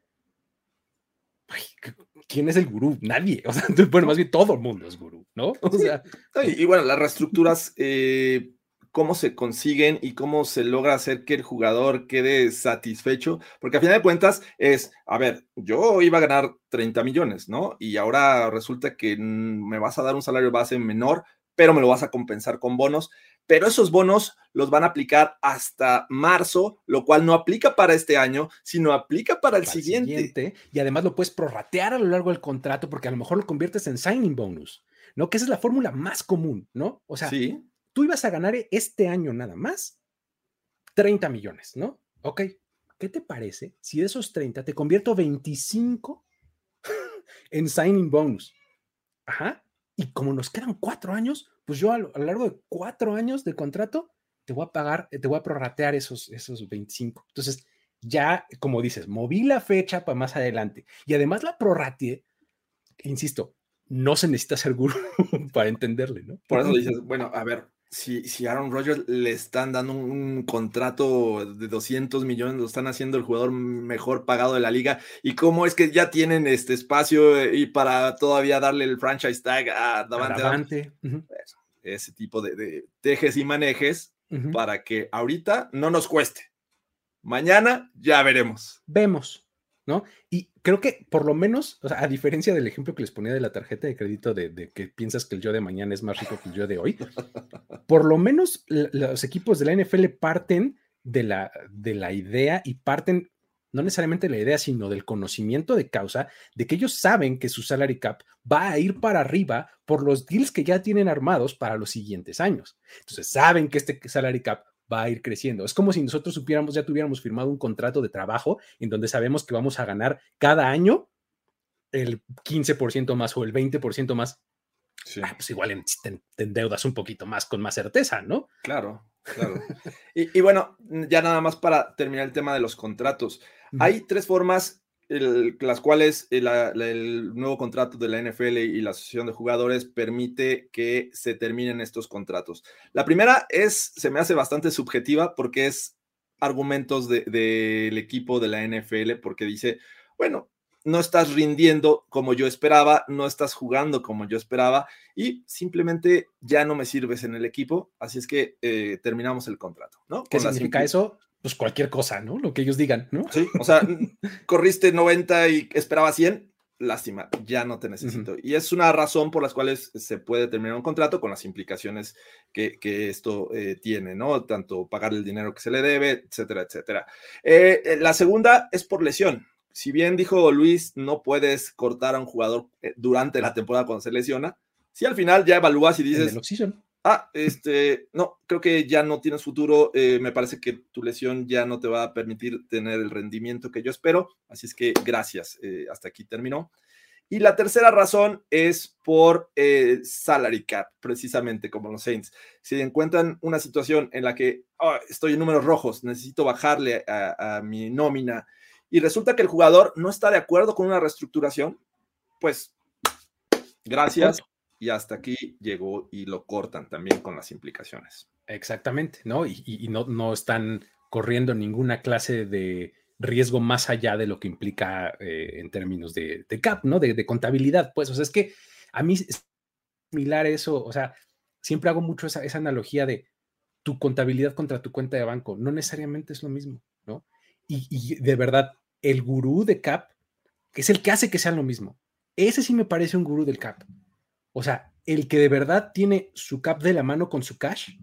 ¿quién es el gurú? Nadie. O sea, bueno, más bien todo el mundo es gurú, ¿no? O sea, y, bueno, las reestructuras eh, cómo se consiguen y cómo se logra hacer que el jugador quede satisfecho, porque a final de cuentas es, a ver, yo iba a ganar 30 millones, ¿no? Y ahora resulta que me vas a dar un salario base menor, pero me lo vas a compensar con bonos, pero esos bonos los van a aplicar hasta marzo, lo cual no aplica para este año, sino aplica para el, siguiente. Y además lo puedes prorratear a lo largo del contrato porque a lo mejor lo conviertes en signing bonus, ¿no? Que esa es la fórmula más común, ¿no? O sea, sí tú ibas a ganar este año nada más 30 millones, ¿no? Ok, ¿qué te parece si de esos 30 te convierto 25 en signing bonus? Ajá. Y como nos quedan cuatro años, pues yo a lo, largo de cuatro años de contrato te voy a pagar, te voy a prorratear esos, esos 25. Entonces, ya, como dices, moví la fecha para más adelante. Y además la prorrateé, insisto, no se necesita ser gurú para entenderle, ¿no? Por eso dices, bueno, a ver, si, si Aaron Rodgers le están dando un, contrato de 200 millones, lo están haciendo el jugador mejor pagado de la liga, y cómo es que ya tienen este espacio eh, y para todavía darle el franchise tag a Davante. ese tipo de, tejes y manejes para que ahorita no nos cueste. Mañana ya veremos. Vemos. ¿No? Y creo que por lo menos, o sea, a diferencia del ejemplo que les ponía de la tarjeta de crédito de, que piensas que el yo de mañana es más rico que el yo de hoy, por lo menos los equipos de la NFL parten de la, de la idea y parten no necesariamente de la idea, sino del conocimiento de causa, de que ellos saben que su salary cap va a ir para arriba por los deals que ya tienen armados para los siguientes años. Entonces, saben que este salary cap va a ir creciendo. Es como si nosotros supiéramos, ya tuviéramos firmado un contrato de trabajo en donde sabemos que vamos a ganar cada año el 15% más o el 20% más. Ah, pues igual te, endeudas un poquito más con más certeza, ¿no? Claro, claro. y, bueno, ya nada más para terminar el tema de los contratos. Hay tres formas las cuales el, nuevo contrato de la NFL y la Asociación de Jugadores permite que se terminen estos contratos. La primera es, se me hace bastante subjetiva porque es argumentos del equipo de la NFL, porque dice, bueno, no estás rindiendo como yo esperaba, no estás jugando como yo esperaba y simplemente ya no me sirves en el equipo, así es que eh, terminamos el contrato, ¿no? ¿Qué significa eso? Pues cualquier cosa, ¿no? Lo que ellos digan, ¿no? Sí, o sea, corriste 90 y esperaba 100, lástima, ya no te necesito. Y es una razón por las cuales se puede terminar un contrato con las implicaciones que, esto eh, tiene, ¿no? Tanto pagar el dinero que se le debe, etcétera, etcétera. Eh, eh, la segunda es por lesión. Si bien dijo Luis, no puedes cortar a un jugador durante la temporada cuando se lesiona, si al final ya evalúas y dices, ah, este, no, creo que ya no tienes futuro, eh, me parece que tu lesión ya no te va a permitir tener el rendimiento que yo espero, así es que gracias, eh, hasta aquí terminó. Y la tercera razón es por eh, salary cap, precisamente como los Saints. Si encuentran una situación en la que ah, estoy en números rojos, necesito bajarle a, a mi nómina y resulta que el jugador no está de acuerdo con una reestructuración, pues gracias, y hasta aquí llegó y lo cortan también con las implicaciones. Exactamente, ¿no? Y, no, no están corriendo ninguna clase de riesgo más allá de lo que implica eh, en términos de, CAP, ¿no? De, contabilidad, pues, o sea, es que a mí es similar eso, o sea, siempre hago mucho esa, analogía de tu contabilidad contra tu cuenta de banco, no necesariamente es lo mismo, ¿no? Y, y de verdad, el gurú de CAP es el que hace que sea lo mismo. Ese sí me parece un gurú del CAP. O sea, el que de verdad tiene su cap de la mano con su cash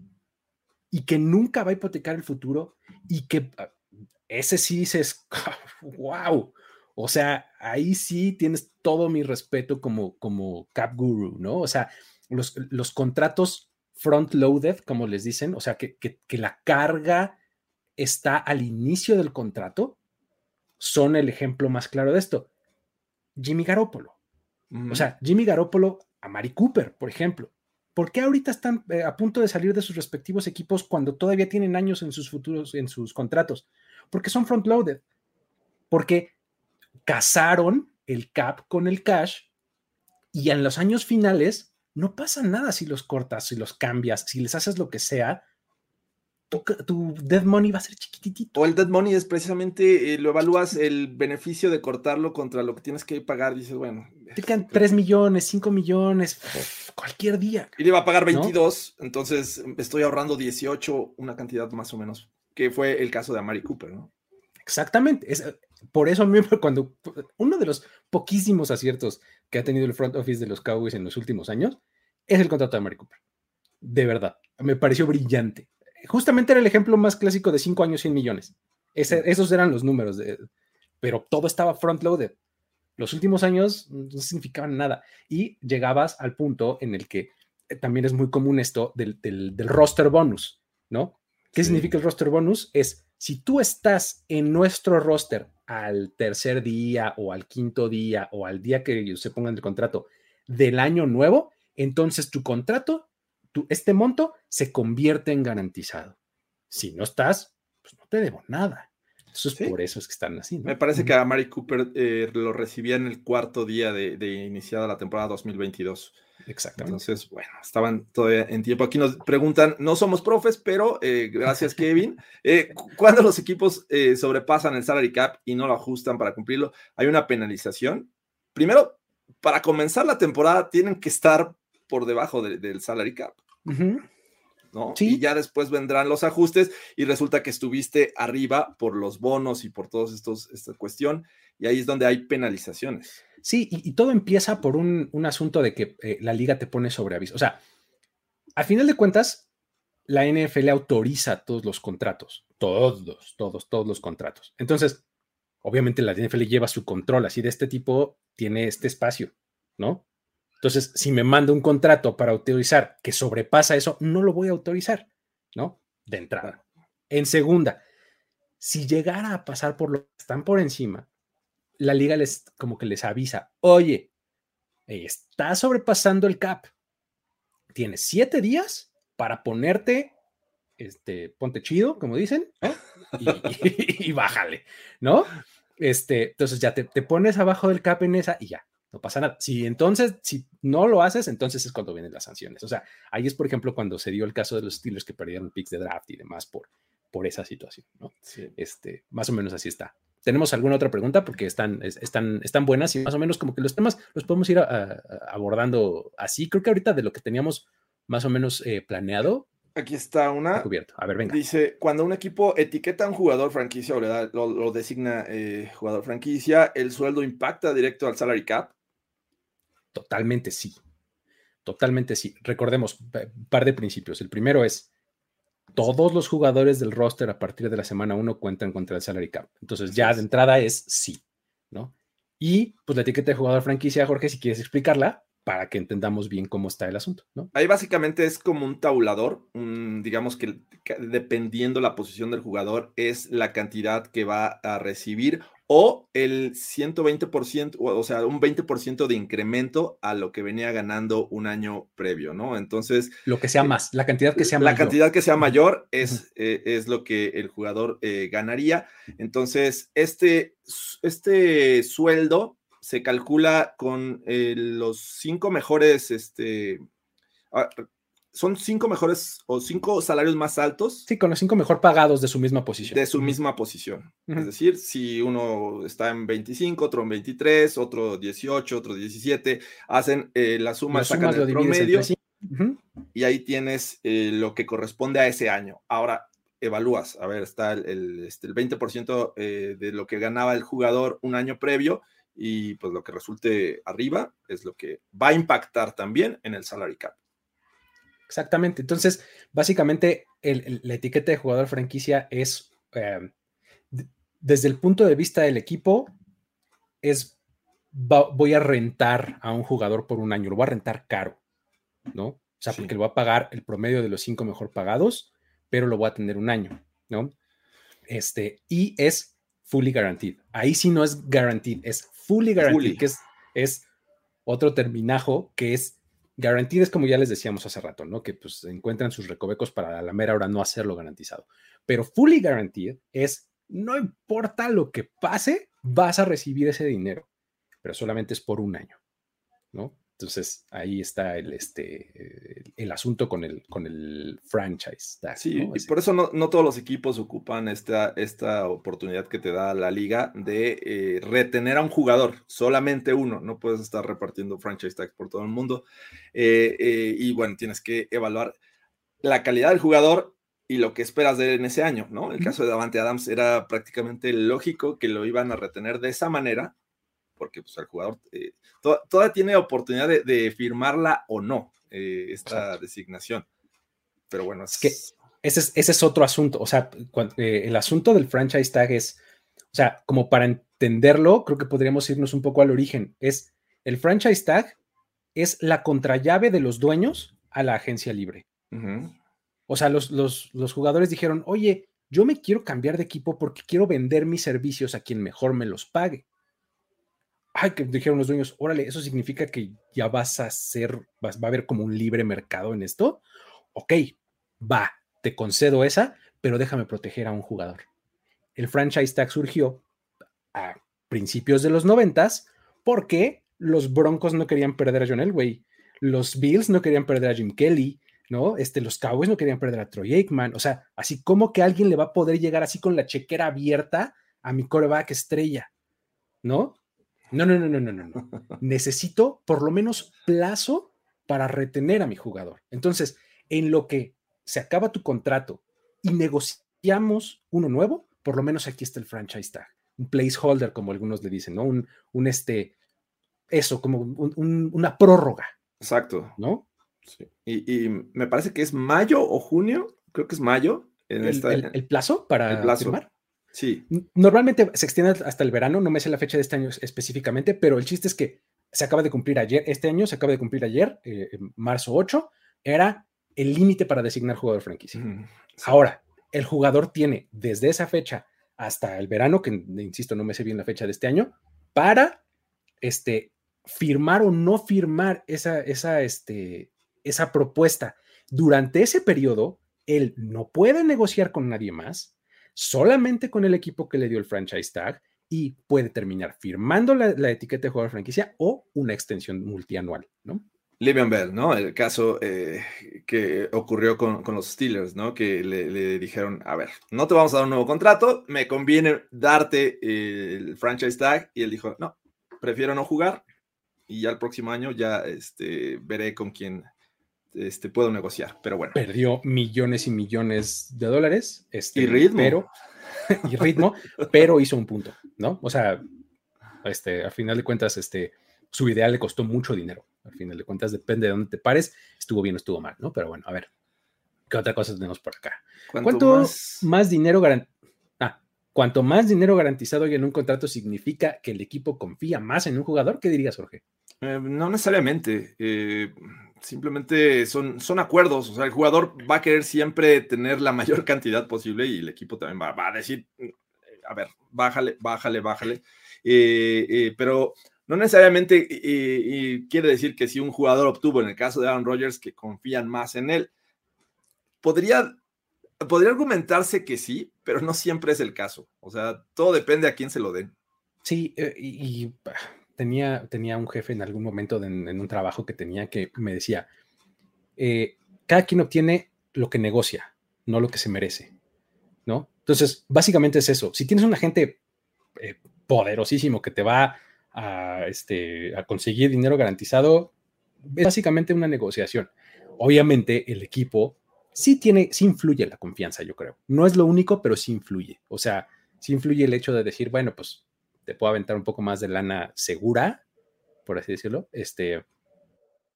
y que nunca va a hipotecar el futuro y que ah, ese sí dices, wow. O sea, ahí sí tienes todo mi respeto como, como cap guru, ¿no? O sea, los, los contratos front loaded, como les dicen, o sea, que, que, que la carga está al inicio del contrato, son el ejemplo más claro de esto. Jimmy Garoppolo. O sea, Jimmy Garoppolo a Mari Cooper, por ejemplo. ¿Por qué ahorita están eh, a punto de salir de sus respectivos equipos cuando todavía tienen años en sus futuros, en sus contratos? Porque son front-loaded. Porque casaron el cap con el cash y en los años finales no pasa nada si los cortas, si los cambias, si les haces lo que sea, tu, dead money va a ser chiquitito. O el dead money es precisamente, eh, lo evalúas el beneficio de cortarlo contra lo que tienes que pagar. Dices, bueno. Te quedan 3 millones, 5 millones, cualquier día. Y le va a pagar 22, entonces estoy ahorrando 18, una cantidad más o menos, que fue el caso de Amari Cooper, ¿no? Exactamente. Es, por eso mismo, cuando uno de los poquísimos aciertos que ha tenido el front office de los Cowboys en los últimos años es el contrato de Amari Cooper. De verdad, me pareció brillante justamente era el ejemplo más clásico de 5 años, 100 millones. esos eran los números, de, pero todo estaba front-loaded. Los últimos años no significaban nada. Y llegabas al punto en el que eh, también es muy común esto del, roster bonus, ¿no? ¿Qué significa el roster bonus? Es si tú estás en nuestro roster al tercer día o al quinto día o al día que se pongan el contrato del año nuevo, entonces tu contrato este monto se convierte en garantizado. Si no estás, pues no te debo nada. Eso es por eso es que están así. Me parece que a Mari Cooper eh, lo recibía en el cuarto día de, iniciada la temporada 2022. Exactamente. Entonces, bueno, estaban todavía en tiempo. Aquí nos preguntan, no somos profes, pero eh, gracias, Kevin. Eh, cuando los equipos sobrepasan el salary cap y no lo ajustan para cumplirlo, hay una penalización. Primero, para comenzar la temporada, tienen que estar por debajo del salary cap. ¿No? Y ya después vendrán los ajustes y resulta que estuviste arriba por los bonos y por todos estos, esta cuestión, y ahí es donde hay penalizaciones. Sí, y, todo empieza por un, asunto de que eh, la liga te pone sobre aviso. O sea, al final de cuentas, la NFL autoriza todos los contratos, todos, todos, todos los contratos. Entonces, obviamente la NFL lleva su control, así de este tipo tiene este espacio, ¿no? Entonces, si me manda un contrato para autorizar que sobrepasa eso, no lo voy a autorizar, ¿no? De entrada. En segunda, si llegara a pasar por lo que están por encima, la liga les como que les avisa, oye, está sobrepasando el cap. Tienes siete días para ponerte, este, ponte chido, como dicen, y, bájale, ¿no? Este, entonces ya te, te pones abajo del cap en esa y ya, no pasa nada. Si entonces, si no lo haces, entonces es cuando vienen las sanciones. O sea, ahí es, por ejemplo, cuando se dio el caso de los Steelers que perdieron picks de draft y demás por, por esa situación, ¿no? Este, más o menos así está. ¿Tenemos alguna otra pregunta? Porque están, están, están buenas y más o menos como que los temas los podemos ir abordando así. Creo que ahorita de lo que teníamos más o menos eh, planeado, Aquí está una. Cubierto. A ver, venga. Dice: cuando un equipo etiqueta a un jugador franquicia o le da, lo, designa eh, jugador franquicia, ¿el sueldo impacta directo al salary cap? Totalmente sí. Totalmente sí. Recordemos un par de principios. El primero es: todos los jugadores del roster a partir de la semana 1 cuentan contra el salary cap. Entonces, ya de entrada es sí, ¿no? Y pues la etiqueta de jugador franquicia, Jorge, si quieres explicarla, para que entendamos bien cómo está el asunto, ¿no? Ahí básicamente es como un tabulador, digamos que, dependiendo la posición del jugador es la cantidad que va a recibir o el 120%, o sea, un 20% de incremento a lo que venía ganando un año previo, ¿no? Entonces... Lo que sea eh, más, la cantidad que sea la mayor. La cantidad que sea mayor es, eh, es lo que el jugador eh, ganaría. Entonces, este, este sueldo se calcula con eh, los cinco mejores, este, ah, son cinco mejores o cinco salarios más altos. Sí, con los cinco mejor pagados de su misma posición. De su misma posición. Es decir, si uno está en 25, otro en 23, otro 18, otro 17, hacen eh, la suma, sacan el promedio. Y ahí tienes eh, lo que corresponde a ese año. Ahora, evalúas, a ver, está el, este, el 20% de lo que ganaba el jugador un año previo y pues lo que resulte arriba es lo que va a impactar también en el salary cap. Exactamente. Entonces, básicamente, la etiqueta de jugador franquicia es, em, desde el punto de vista del equipo, es, voy a rentar a un jugador por un año, lo voy a rentar caro, ¿no? O sea, porque lo voy a pagar el promedio de los cinco mejor pagados, pero lo voy a tener un año, ¿no? Este, y es fully guaranteed. Ahí sí no es guaranteed, es fully guaranteed, que es, es otro terminajo que es guaranteed, es como ya les decíamos hace rato, ¿no? Que pues encuentran sus recovecos para a la mera hora no hacerlo garantizado. Pero fully guaranteed es no importa lo que pase, vas a recibir ese dinero, pero solamente es por un año, ¿no? Entonces ahí está el, este, el asunto con el, con el franchise. sí, y por eso no, todos los equipos ocupan esta, esta oportunidad que te da la liga de eh, retener a un jugador, solamente uno, no puedes estar repartiendo franchise tags por todo el mundo. Eh, eh, y bueno, tienes que evaluar la calidad del jugador y lo que esperas de él en ese año, ¿no? El caso de Davante Adams era prácticamente lógico que lo iban a retener de esa manera porque pues, el jugador eh, todavía tiene oportunidad de, firmarla o no, eh, esta designación. Pero bueno, es, que ese es, otro asunto. O sea, eh, el asunto del franchise tag es, o sea, como para entenderlo, creo que podríamos irnos un poco al origen. Es el franchise tag es la contrallave de los dueños a la agencia libre. O sea, los, los, jugadores dijeron, oye, yo me quiero cambiar de equipo porque quiero vender mis servicios a quien mejor me los pague ay, que dijeron los dueños, órale, eso significa que ya vas a ser, va a haber como un libre mercado en esto. Ok, va, te concedo esa, pero déjame proteger a un jugador. El franchise tag surgió a principios de los noventas porque los Broncos no querían perder a John Elway, los Bills no querían perder a Jim Kelly, ¿no? Este, los Cowboys no querían perder a Troy Aikman, o sea, así como que alguien le va a poder llegar así con la chequera abierta a mi coreback estrella, ¿no? No, no, no, no, no, no. Necesito por lo menos plazo para retener a mi jugador. Entonces, en lo que se acaba tu contrato y negociamos uno nuevo, por lo menos aquí está el franchise tag, un placeholder, como algunos le dicen, ¿no? Un, un este, eso, como una prórroga. Exacto. ¿No? Sí. Y, me parece que es mayo o junio, creo que es mayo. En el, el, plazo para el plazo. firmar. Sí. Normalmente se extiende hasta el verano, no me sé la fecha de este año específicamente, pero el chiste es que se acaba de cumplir ayer, este año se acaba de cumplir ayer, eh, marzo 8, era el límite para designar jugador franquicia. Ahora, el jugador tiene desde esa fecha hasta el verano, que insisto, no me sé bien la fecha de este año, para este, firmar o no firmar esa, esa, este, esa propuesta. Durante ese periodo, él no puede negociar con nadie más, solamente con el equipo que le dio el franchise tag y puede terminar firmando la, etiqueta de jugador franquicia o una extensión multianual, ¿no? Livian Bell, ¿no? El caso eh, que ocurrió con, los Steelers, ¿no? Que le, dijeron, a ver, no te vamos a dar un nuevo contrato, me conviene darte el franchise tag. Y él dijo, no, prefiero no jugar y ya el próximo año ya este, veré con quién este, puedo negociar, pero bueno. Perdió millones y millones de dólares. Este, y ritmo. Pero, y ritmo, pero hizo un punto, ¿no? O sea, este, a final de cuentas, este, su idea le costó mucho dinero. Al final de cuentas, depende de dónde te pares, estuvo bien o estuvo mal, ¿no? Pero bueno, a ver, ¿qué otra cosa tenemos por acá? ¿Cuánto, más... dinero garantizado? Ah, cuanto más dinero garantizado hay en un contrato significa que el equipo confía más en un jugador. ¿Qué dirías, Jorge? Eh, no necesariamente. Eh, simplemente son, son acuerdos. O sea, el jugador va a querer siempre tener la mayor cantidad posible y el equipo también va, a decir, mm, a ver, bájale, bájale, bájale. Eh, pero no necesariamente quiere decir que si un jugador obtuvo, en el caso de Aaron Rodgers, que confían más en él, podría, podría argumentarse que sí, pero no siempre es el caso. O sea, todo depende a quién se lo den. Sí, y tenía, tenía un jefe en algún momento en un trabajo que tenía que me decía, eh, cada quien obtiene lo que negocia, no lo que se merece, ¿no? Entonces, básicamente es eso. Si tienes un agente eh, poderosísimo que te va a, este, a conseguir dinero garantizado, es básicamente una negociación. Obviamente, el equipo sí tiene, sí influye la confianza, yo creo. No es lo único, pero sí influye. O sea, sí influye el hecho de decir, bueno, pues te puedo aventar un poco más de lana segura, por así decirlo, este,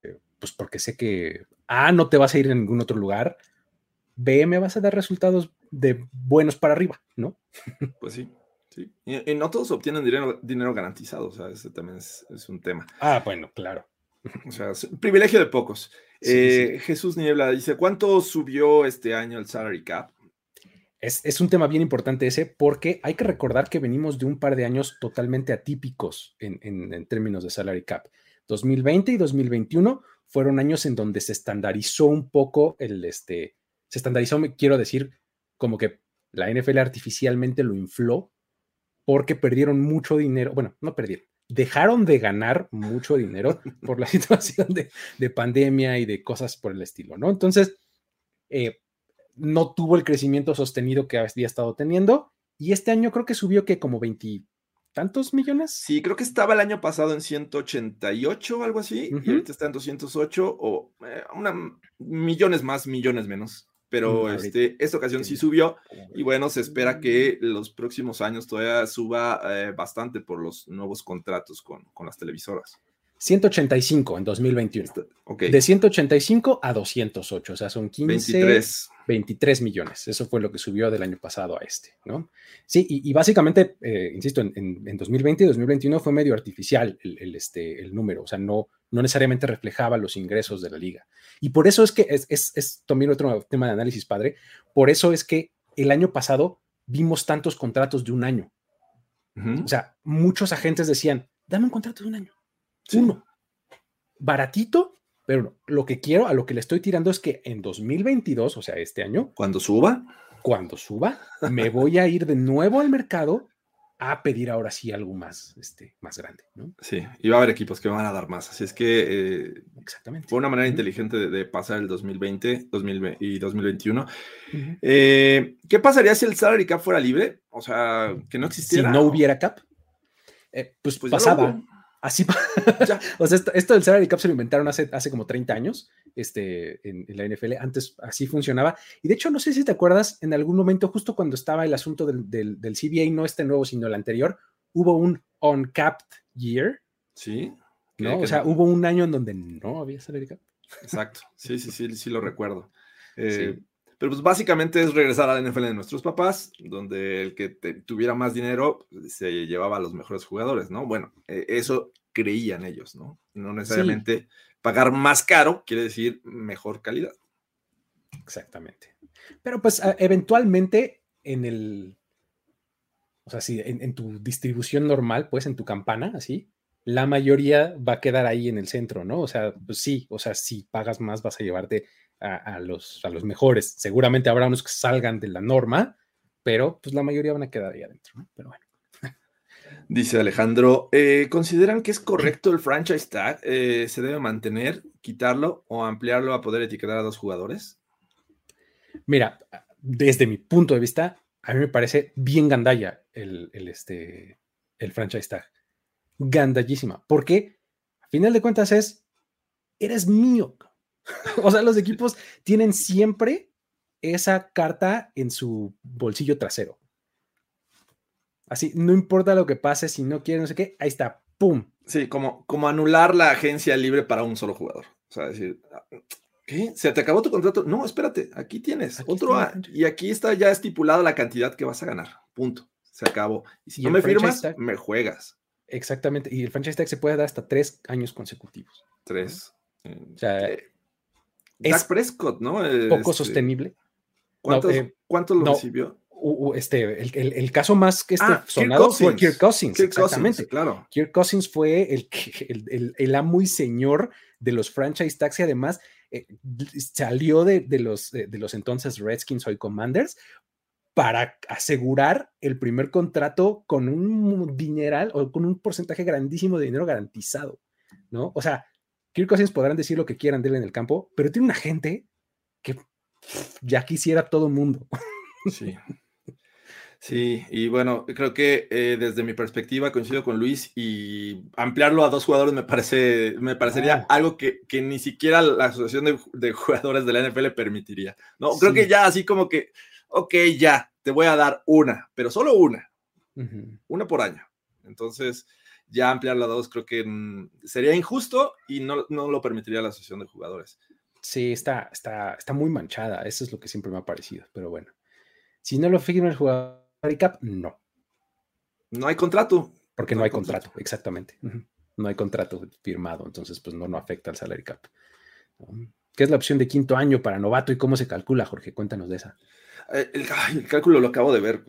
eh, pues porque sé que A, no te vas a ir en ningún otro lugar, B, me vas a dar resultados de buenos para arriba, ¿no? Pues sí. Sí. Y, no todos obtienen dinero, dinero garantizado, o sea, ese también es, un tema. Ah, bueno, claro. O sea, es un privilegio de pocos. Eh, Jesús Niebla dice, ¿cuánto subió este año el salary cap? Es, un tema bien importante ese porque hay que recordar que venimos de un par de años totalmente atípicos en, términos de salary cap. 2020 y 2021 fueron años en donde se estandarizó un poco el, este, se estandarizó, quiero decir, como que la NFL artificialmente lo infló porque perdieron mucho dinero, bueno, no perdieron, dejaron de ganar mucho dinero por la situación de, pandemia y de cosas por el estilo, ¿no? Entonces, eh, no tuvo el crecimiento sostenido que había estado teniendo. Y este año creo que subió que como veintitantos millones. Sí, creo que estaba el año pasado en 188 o algo así, y ahorita está en 208 o eh, una, millones más, millones menos. Pero mm, este, esta ocasión sí subió y bueno, se espera que los próximos años todavía suba eh, bastante por los nuevos contratos con, con las televisoras. 185 en 2021. De 185 a 208, o sea, son 15, 23. millones. Eso fue lo que subió del año pasado a este, ¿no? Sí, y, básicamente, eh, insisto, en, 2020 y 2021 fue medio artificial el, este, el número, o sea, no, no necesariamente reflejaba los ingresos de la liga. Y por eso es que, es, es, también otro tema de análisis, padre, por eso es que el año pasado vimos tantos contratos de un año. O sea, muchos agentes decían, dame un contrato de un año uno, baratito, pero lo que quiero, a lo que le estoy tirando es que en 2022, o sea, este año. Cuando suba. Cuando suba, me voy a ir de nuevo al mercado a pedir ahora sí algo más, este, más grande, ¿no? Sí, y va a haber equipos que van a dar más. Así es que eh, Exactamente. fue una manera inteligente de, pasar el 2020 y 2021. Eh, ¿Qué pasaría si el salary cap fuera libre? O sea, que no existiera. Si no hubiera cap, eh, pues, pues pasaba. Así, o sea, esto, del salary cap se lo inventaron hace, hace como 30 años este, en, la NFL. Antes así funcionaba. Y de hecho, no sé si te acuerdas, en algún momento, justo cuando estaba el asunto del, del, CBA, no este nuevo, sino el anterior, hubo un uncapped year. Sí. ¿no? O sea, hubo un año en donde no había salary cap. Exacto. Sí, sí, sí, sí lo recuerdo. Eh, pero pues básicamente es regresar a la NFL de nuestros papás, donde el que tuviera más dinero se llevaba a los mejores jugadores, ¿no? Bueno, eh, eso creían ellos, ¿no? No necesariamente pagar más caro quiere decir mejor calidad. Exactamente. Pero pues eventualmente en el, o sea, sí, en, tu distribución normal, pues en tu campana, así, la mayoría va a quedar ahí en el centro, ¿no? O sea, pues sí, o sea, si pagas más vas a llevarte a, los, a los mejores. Seguramente habrá unos que salgan de la norma, pero pues la mayoría van a quedar ahí adentro, ¿no? Pero bueno. Dice Alejandro, eh, ¿consideran que es correcto el franchise tag? Eh, ¿Se debe mantener, quitarlo o ampliarlo a poder etiquetar a dos jugadores? Mira, desde mi punto de vista, a mí me parece bien gandalla el, este, el franchise tag. Gandallísima. Porque, a final de cuentas, es, eres mío. o sea, los equipos tienen siempre esa carta en su bolsillo trasero. Así, no importa lo que pase, si no quiere, no sé qué, ahí está, ¡pum! Sí, como, como anular la agencia libre para un solo jugador. O sea, decir, ¿qué? ¿Se te acabó tu contrato? No, espérate, aquí tienes otro. y aquí está ya estipulada la cantidad que vas a ganar. Punto. Se acabó. Y si no me firmas, me juegas. Exactamente. Y el franchise tag se puede dar hasta tres años consecutivos. Tres. O sea, es Prescott, ¿no? Poco este, sostenible. ¿Cuántos, eh, lo recibió? este, el, caso más que este ah, sonado fue Kirk Cousins. exactamente. claro. Kirk Cousins fue el, el, el, amo y señor de los franchise tags y además eh, salió de, de los, de los entonces Redskins, hoy Commanders, para asegurar el primer contrato con un dineral o con un porcentaje grandísimo de dinero garantizado, ¿no? O sea, Kirk Cousins podrán decir lo que quieran de él en el campo, pero tiene una gente que ya quisiera todo el mundo. Sí. Sí, y bueno, creo que eh, desde mi perspectiva coincido con Luis y ampliarlo a dos jugadores me parece, me parecería ah. algo que, ni siquiera la asociación de, jugadores de la NFL permitiría. No, creo que ya así como que, ok, ya, te voy a dar una, pero solo una, una por año. Entonces, ya ampliarlo a dos creo que mm, sería injusto y no, no lo permitiría la asociación de jugadores. Sí, está, está, está muy manchada, eso es lo que siempre me ha parecido, pero bueno. Si no lo firma el jugador Cap, no. No hay contrato. Porque no, hay contrato, exactamente. No hay contrato firmado, entonces pues no, no afecta al salary cap. ¿Qué es la opción de quinto año para novato y cómo se calcula, Jorge? Cuéntanos de esa. Eh, el, cálculo lo acabo de ver,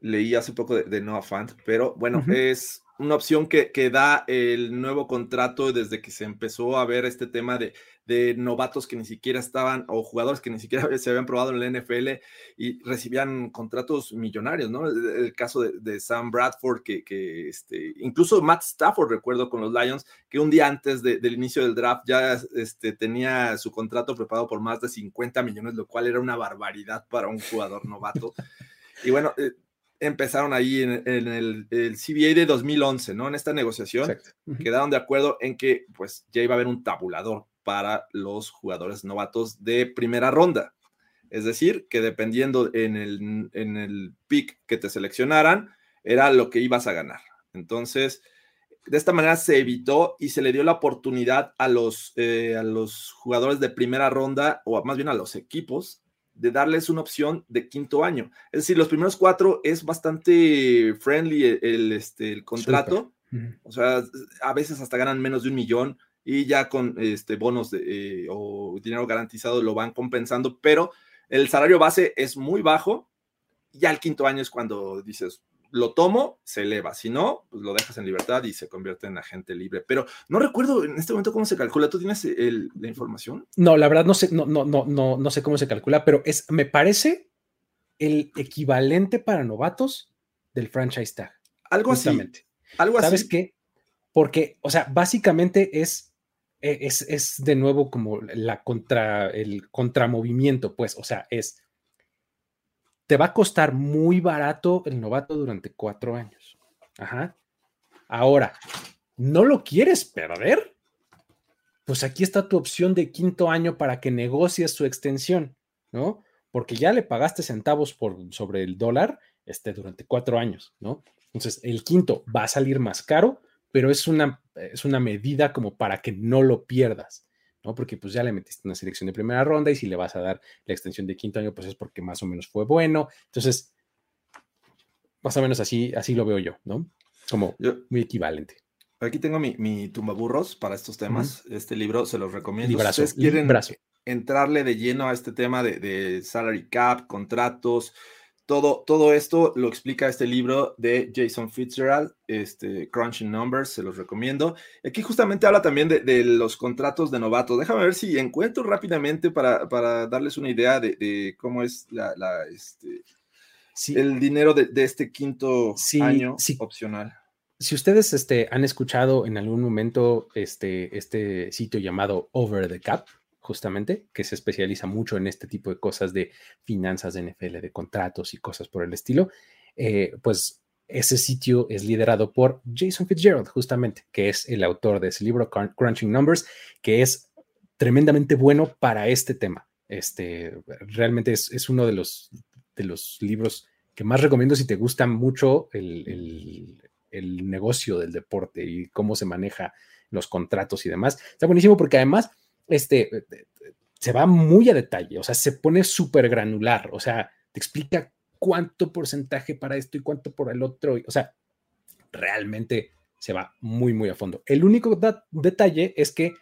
leí hace poco de, de Noah Fant, pero bueno, es una opción que, que, da el nuevo contrato desde que se empezó a ver este tema de, de, novatos que ni siquiera estaban o jugadores que ni siquiera se habían probado en la NFL y recibían contratos millonarios, ¿no? El, caso de, Sam Bradford, que, que, este, incluso Matt Stafford, recuerdo con los Lions, que un día antes del inicio del draft ya este, tenía su contrato preparado por más de 50 millones, lo cual era una barbaridad para un jugador novato. Y bueno, eh, empezaron ahí en, el, CBA de 2011, ¿no? En esta negociación, quedaron de acuerdo en que pues ya iba a haber un tabulador para los jugadores novatos de primera ronda. Es decir, que dependiendo en el, en el pick que te seleccionaran, era lo que ibas a ganar. Entonces, de esta manera se evitó y se le dio la oportunidad a los, eh, a los jugadores de primera ronda, o más bien a los equipos, de darles una opción de quinto año. Es decir, los primeros cuatro es bastante friendly el, este, el contrato. O sea, a veces hasta ganan menos de un millón y ya con este, bonos eh, o dinero garantizado lo van compensando, pero el salario base es muy bajo. Ya el quinto año es cuando dices, lo tomo, se eleva. Si no, pues lo dejas en libertad y se convierte en agente libre. Pero no recuerdo en este momento cómo se calcula. ¿Tú tienes la información? No, la verdad no sé, no, no, no, no, no sé cómo se calcula, pero es, me parece el equivalente para novatos del franchise tag. Algo así. Algo ¿Sabes qué? Porque, o sea, básicamente es, e, es, es de nuevo como la contra, el contramovimiento, pues, o sea, es te va a costar muy barato el novato durante cuatro años. Ajá. Ahora, ¿no lo quieres perder? Pues aquí está tu opción de quinto año para que negocies su extensión, ¿no? Porque ya le pagaste centavos por, sobre el dólar este, durante cuatro años, ¿no? Entonces, el quinto va a salir más caro, pero es una, es una medida como para que no lo pierdas. ¿No? Porque pues ya le metiste una selección de primera ronda y si le vas a dar la extensión de quinto año, pues es porque más o menos fue bueno. Entonces, más o menos así, así lo veo yo, ¿no? Como muy equivalente. Aquí tengo mi, mi tumbaburros para estos temas. Este libro se los recomiendo. si ustedes quieren entrarle de lleno a este tema de, de salary cap, contratos, todo, todo esto lo explica este libro de Jason Fitzgerald, este, Crunching Numbers, se los recomiendo. Aquí justamente habla también de, los contratos de novato. Déjame ver si encuentro rápidamente para, darles una idea de, cómo es la, este, el dinero de, este quinto año opcional. Si ustedes este, han escuchado en algún momento este, este sitio llamado Over the Cap, justamente, que se especializa mucho en este tipo de cosas de finanzas de NFL, de contratos y cosas por el estilo, eh, pues ese sitio es liderado por Jason Fitzgerald, justamente, que es el autor de ese libro, Crunching Numbers, que es tremendamente bueno para este tema. Este, realmente es, uno de los, de los libros que más recomiendo si te gusta mucho el, el negocio del deporte y cómo se maneja los contratos y demás. Está buenísimo porque además este, se va muy a detalle, o sea, se pone súper granular, o sea, te explica cuánto porcentaje para esto y cuánto por el otro, o sea, realmente se va muy, muy a fondo. El único detalle es que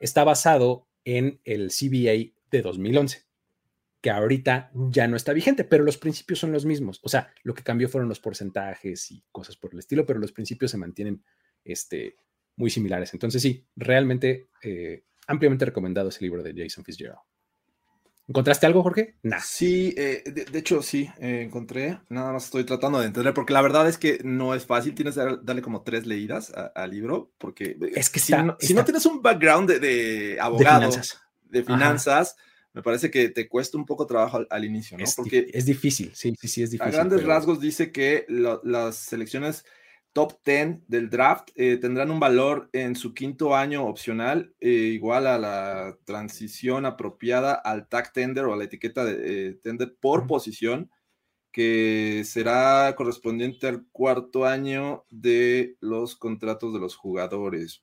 está basado en el CBA de 2011, que ahorita ya no está vigente, pero los principios son los mismos. O sea, lo que cambió fueron los porcentajes y cosas por el estilo, pero los principios se mantienen este, muy similares. Entonces, sí, realmente eh, ampliamente recomendado ese libro de Jason Fitzgerald. ¿Encontraste algo, Jorge? Nah. Sí, eh, de, hecho sí, eh, encontré. Nada más estoy tratando de entender, porque la verdad es que no es fácil. Tienes que darle como tres leídas al libro, porque es que si, no, tienes un background de, abogado, de finanzas, me parece que te cuesta un poco trabajo al, inicio, ¿no? Es, porque es difícil, sí, sí, sí, es difícil. A grandes rasgos dice que las selecciones top 10 del draft eh, tendrán un valor en su quinto año opcional eh, igual a la transición apropiada al tag tender o a la etiqueta de eh, tender por posición que será correspondiente al cuarto año de los contratos de los jugadores.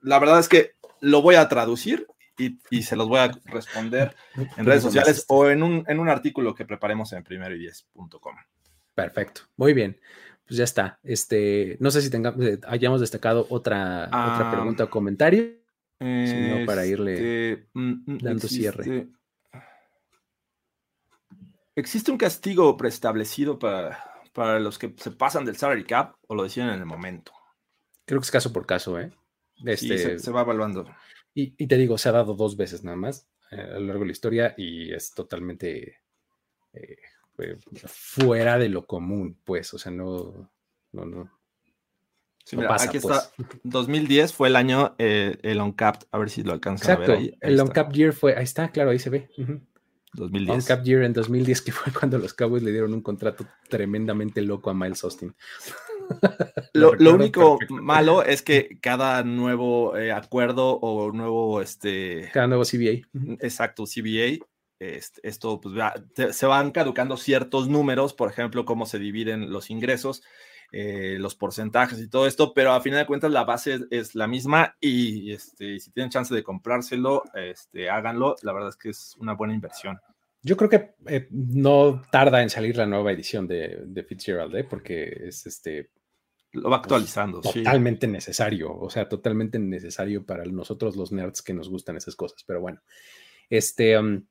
La verdad es que lo voy a traducir y, se los voy a responder en redes sociales o en un, en un artículo que preparemos en primero y Perfecto, muy bien pues ya está. Este, no sé si tengamos, eh, hayamos destacado otra, otra ah, pregunta o comentario, sino para irle este, mm, mm, dando cierre. ¿Existe un castigo preestablecido para, para los que se pasan del salary cap o lo deciden en el momento? Creo que es caso por caso, ¿eh? Este, se, va evaluando. Y, te digo, se ha dado dos veces nada más eh, a lo largo de la historia y es totalmente eh, fuera de lo común, pues, o sea, no, no, no. pasa, aquí está, 2010 pues. fue el año, eh, el on-capped, a ver si lo alcanzan a ver ahí. el on-capped year fue, ahí está, claro, ahí se ve. 2010. On-capped year en 2010, que fue cuando los Cowboys le dieron un contrato tremendamente loco a Miles Austin. lo, único malo es que cada nuevo eh, acuerdo o nuevo, este... Cada nuevo CBA. Exacto, CBA esto pues, se van caducando ciertos números, por ejemplo, cómo se dividen los ingresos, eh, los porcentajes y todo esto, pero a final de cuentas la base es, la misma y este, si tienen chance de comprárselo, este, háganlo. La verdad es que es una buena inversión. Yo creo que eh, no tarda en salir la nueva edición de, de Fitzgerald, ¿eh? porque es este. Lo va pues, actualizando. totalmente necesario, o sea, totalmente necesario para nosotros los nerds que nos gustan esas cosas. Pero bueno, este. Um,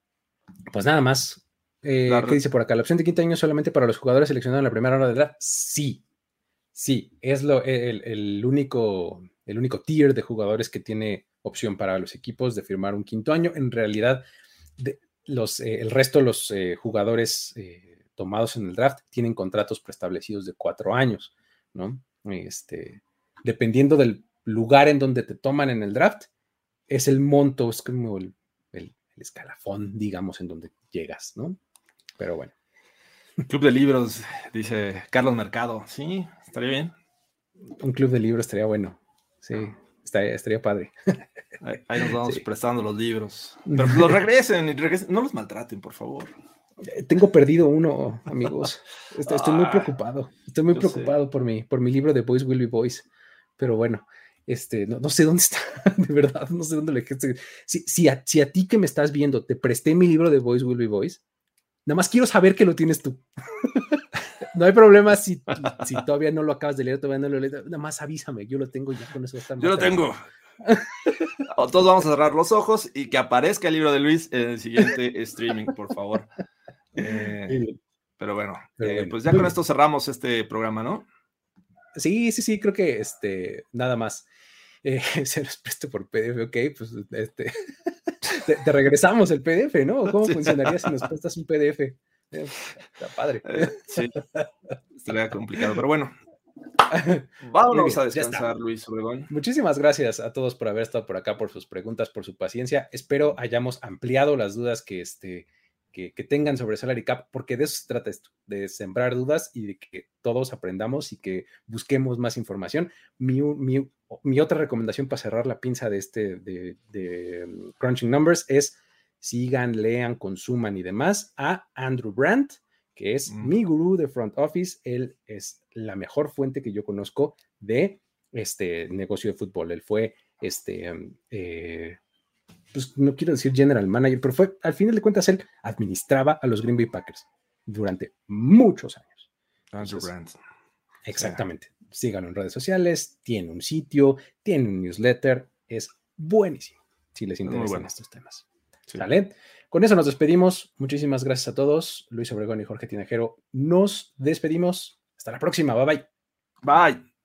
pues nada más. Eh, ¿Qué dice por acá? ¿La opción de quinto año solamente para los jugadores seleccionados en la primera hora de draft? Sí. Sí, es lo, el, único, el único tier de jugadores que tiene opción para los equipos de firmar un quinto año. En realidad, los, eh, el resto de los eh, jugadores tomados en el draft tienen contratos preestablecidos de cuatro años, ¿no? Este, dependiendo del lugar en donde te toman en el draft, es el monto, es como el escalafón, digamos, en donde llegas, ¿no? Pero bueno. Club de libros, dice Carlos Mercado. Sí, estaría bien. Un club de libros estaría bueno. Sí, estaría, padre. Ahí, nos vamos prestando los libros. Pero los regresen y regresen. No los maltraten, por favor. Eh, tengo perdido uno, amigos. Estoy, muy preocupado. Estoy muy preocupado por mi, por mi libro de Boys Will Be Boys. Pero bueno, este, no, sé dónde está, de verdad, no sé dónde le si, si, a, si a ti que me estás viendo te presté mi libro de Voice Will Be Voice, nada más quiero saber que lo tienes tú. no hay problema si, si todavía no lo acabas de leer, todavía no lo lees, nada más avísame, yo lo tengo ya con eso. Yo lo tengo. Todos vamos a cerrar los ojos y que aparezca el libro de Luis en el siguiente streaming, por favor. Eh, pero bueno, eh, pues ya con esto cerramos este programa, ¿no? Sí, sí, sí, creo que este, nada más. Eh, se los presto por PDF, ok, pues este, te, regresamos el PDF, ¿no? ¿Cómo funcionaría si nos prestas un PDF? Eh, está padre. Eh, sí, estaría complicado, pero bueno. Vámonos a descansar, Luis Obregón. Muchísimas gracias a todos por haber estado por acá, por sus preguntas, por su paciencia. Espero hayamos ampliado las dudas que, este, que, tengan sobre Salary Cap, porque de eso se trata esto, de sembrar dudas y de que todos aprendamos y que busquemos más información. Mi, mi, otra recomendación para cerrar la pinza de este, de, um, Crunching Numbers es sigan, lean, consuman y demás a Andrew Brandt, que es mm. mi gurú de front office. Él es la mejor fuente que yo conozco de este negocio de fútbol. Él fue este, um, eh, pues no quiero decir general manager, pero fue, al final de cuentas, él administraba a los Green Bay Packers durante muchos años. Andrew Brandt. Exactamente. Síganlo en redes sociales, tiene un sitio, tiene un newsletter, es buenísimo si les interesan estos temas. ¿Sale? Con eso nos despedimos. Muchísimas gracias a todos. Luis Obregón y Jorge Tinajero. Nos despedimos. Hasta la próxima. Bye bye. Bye.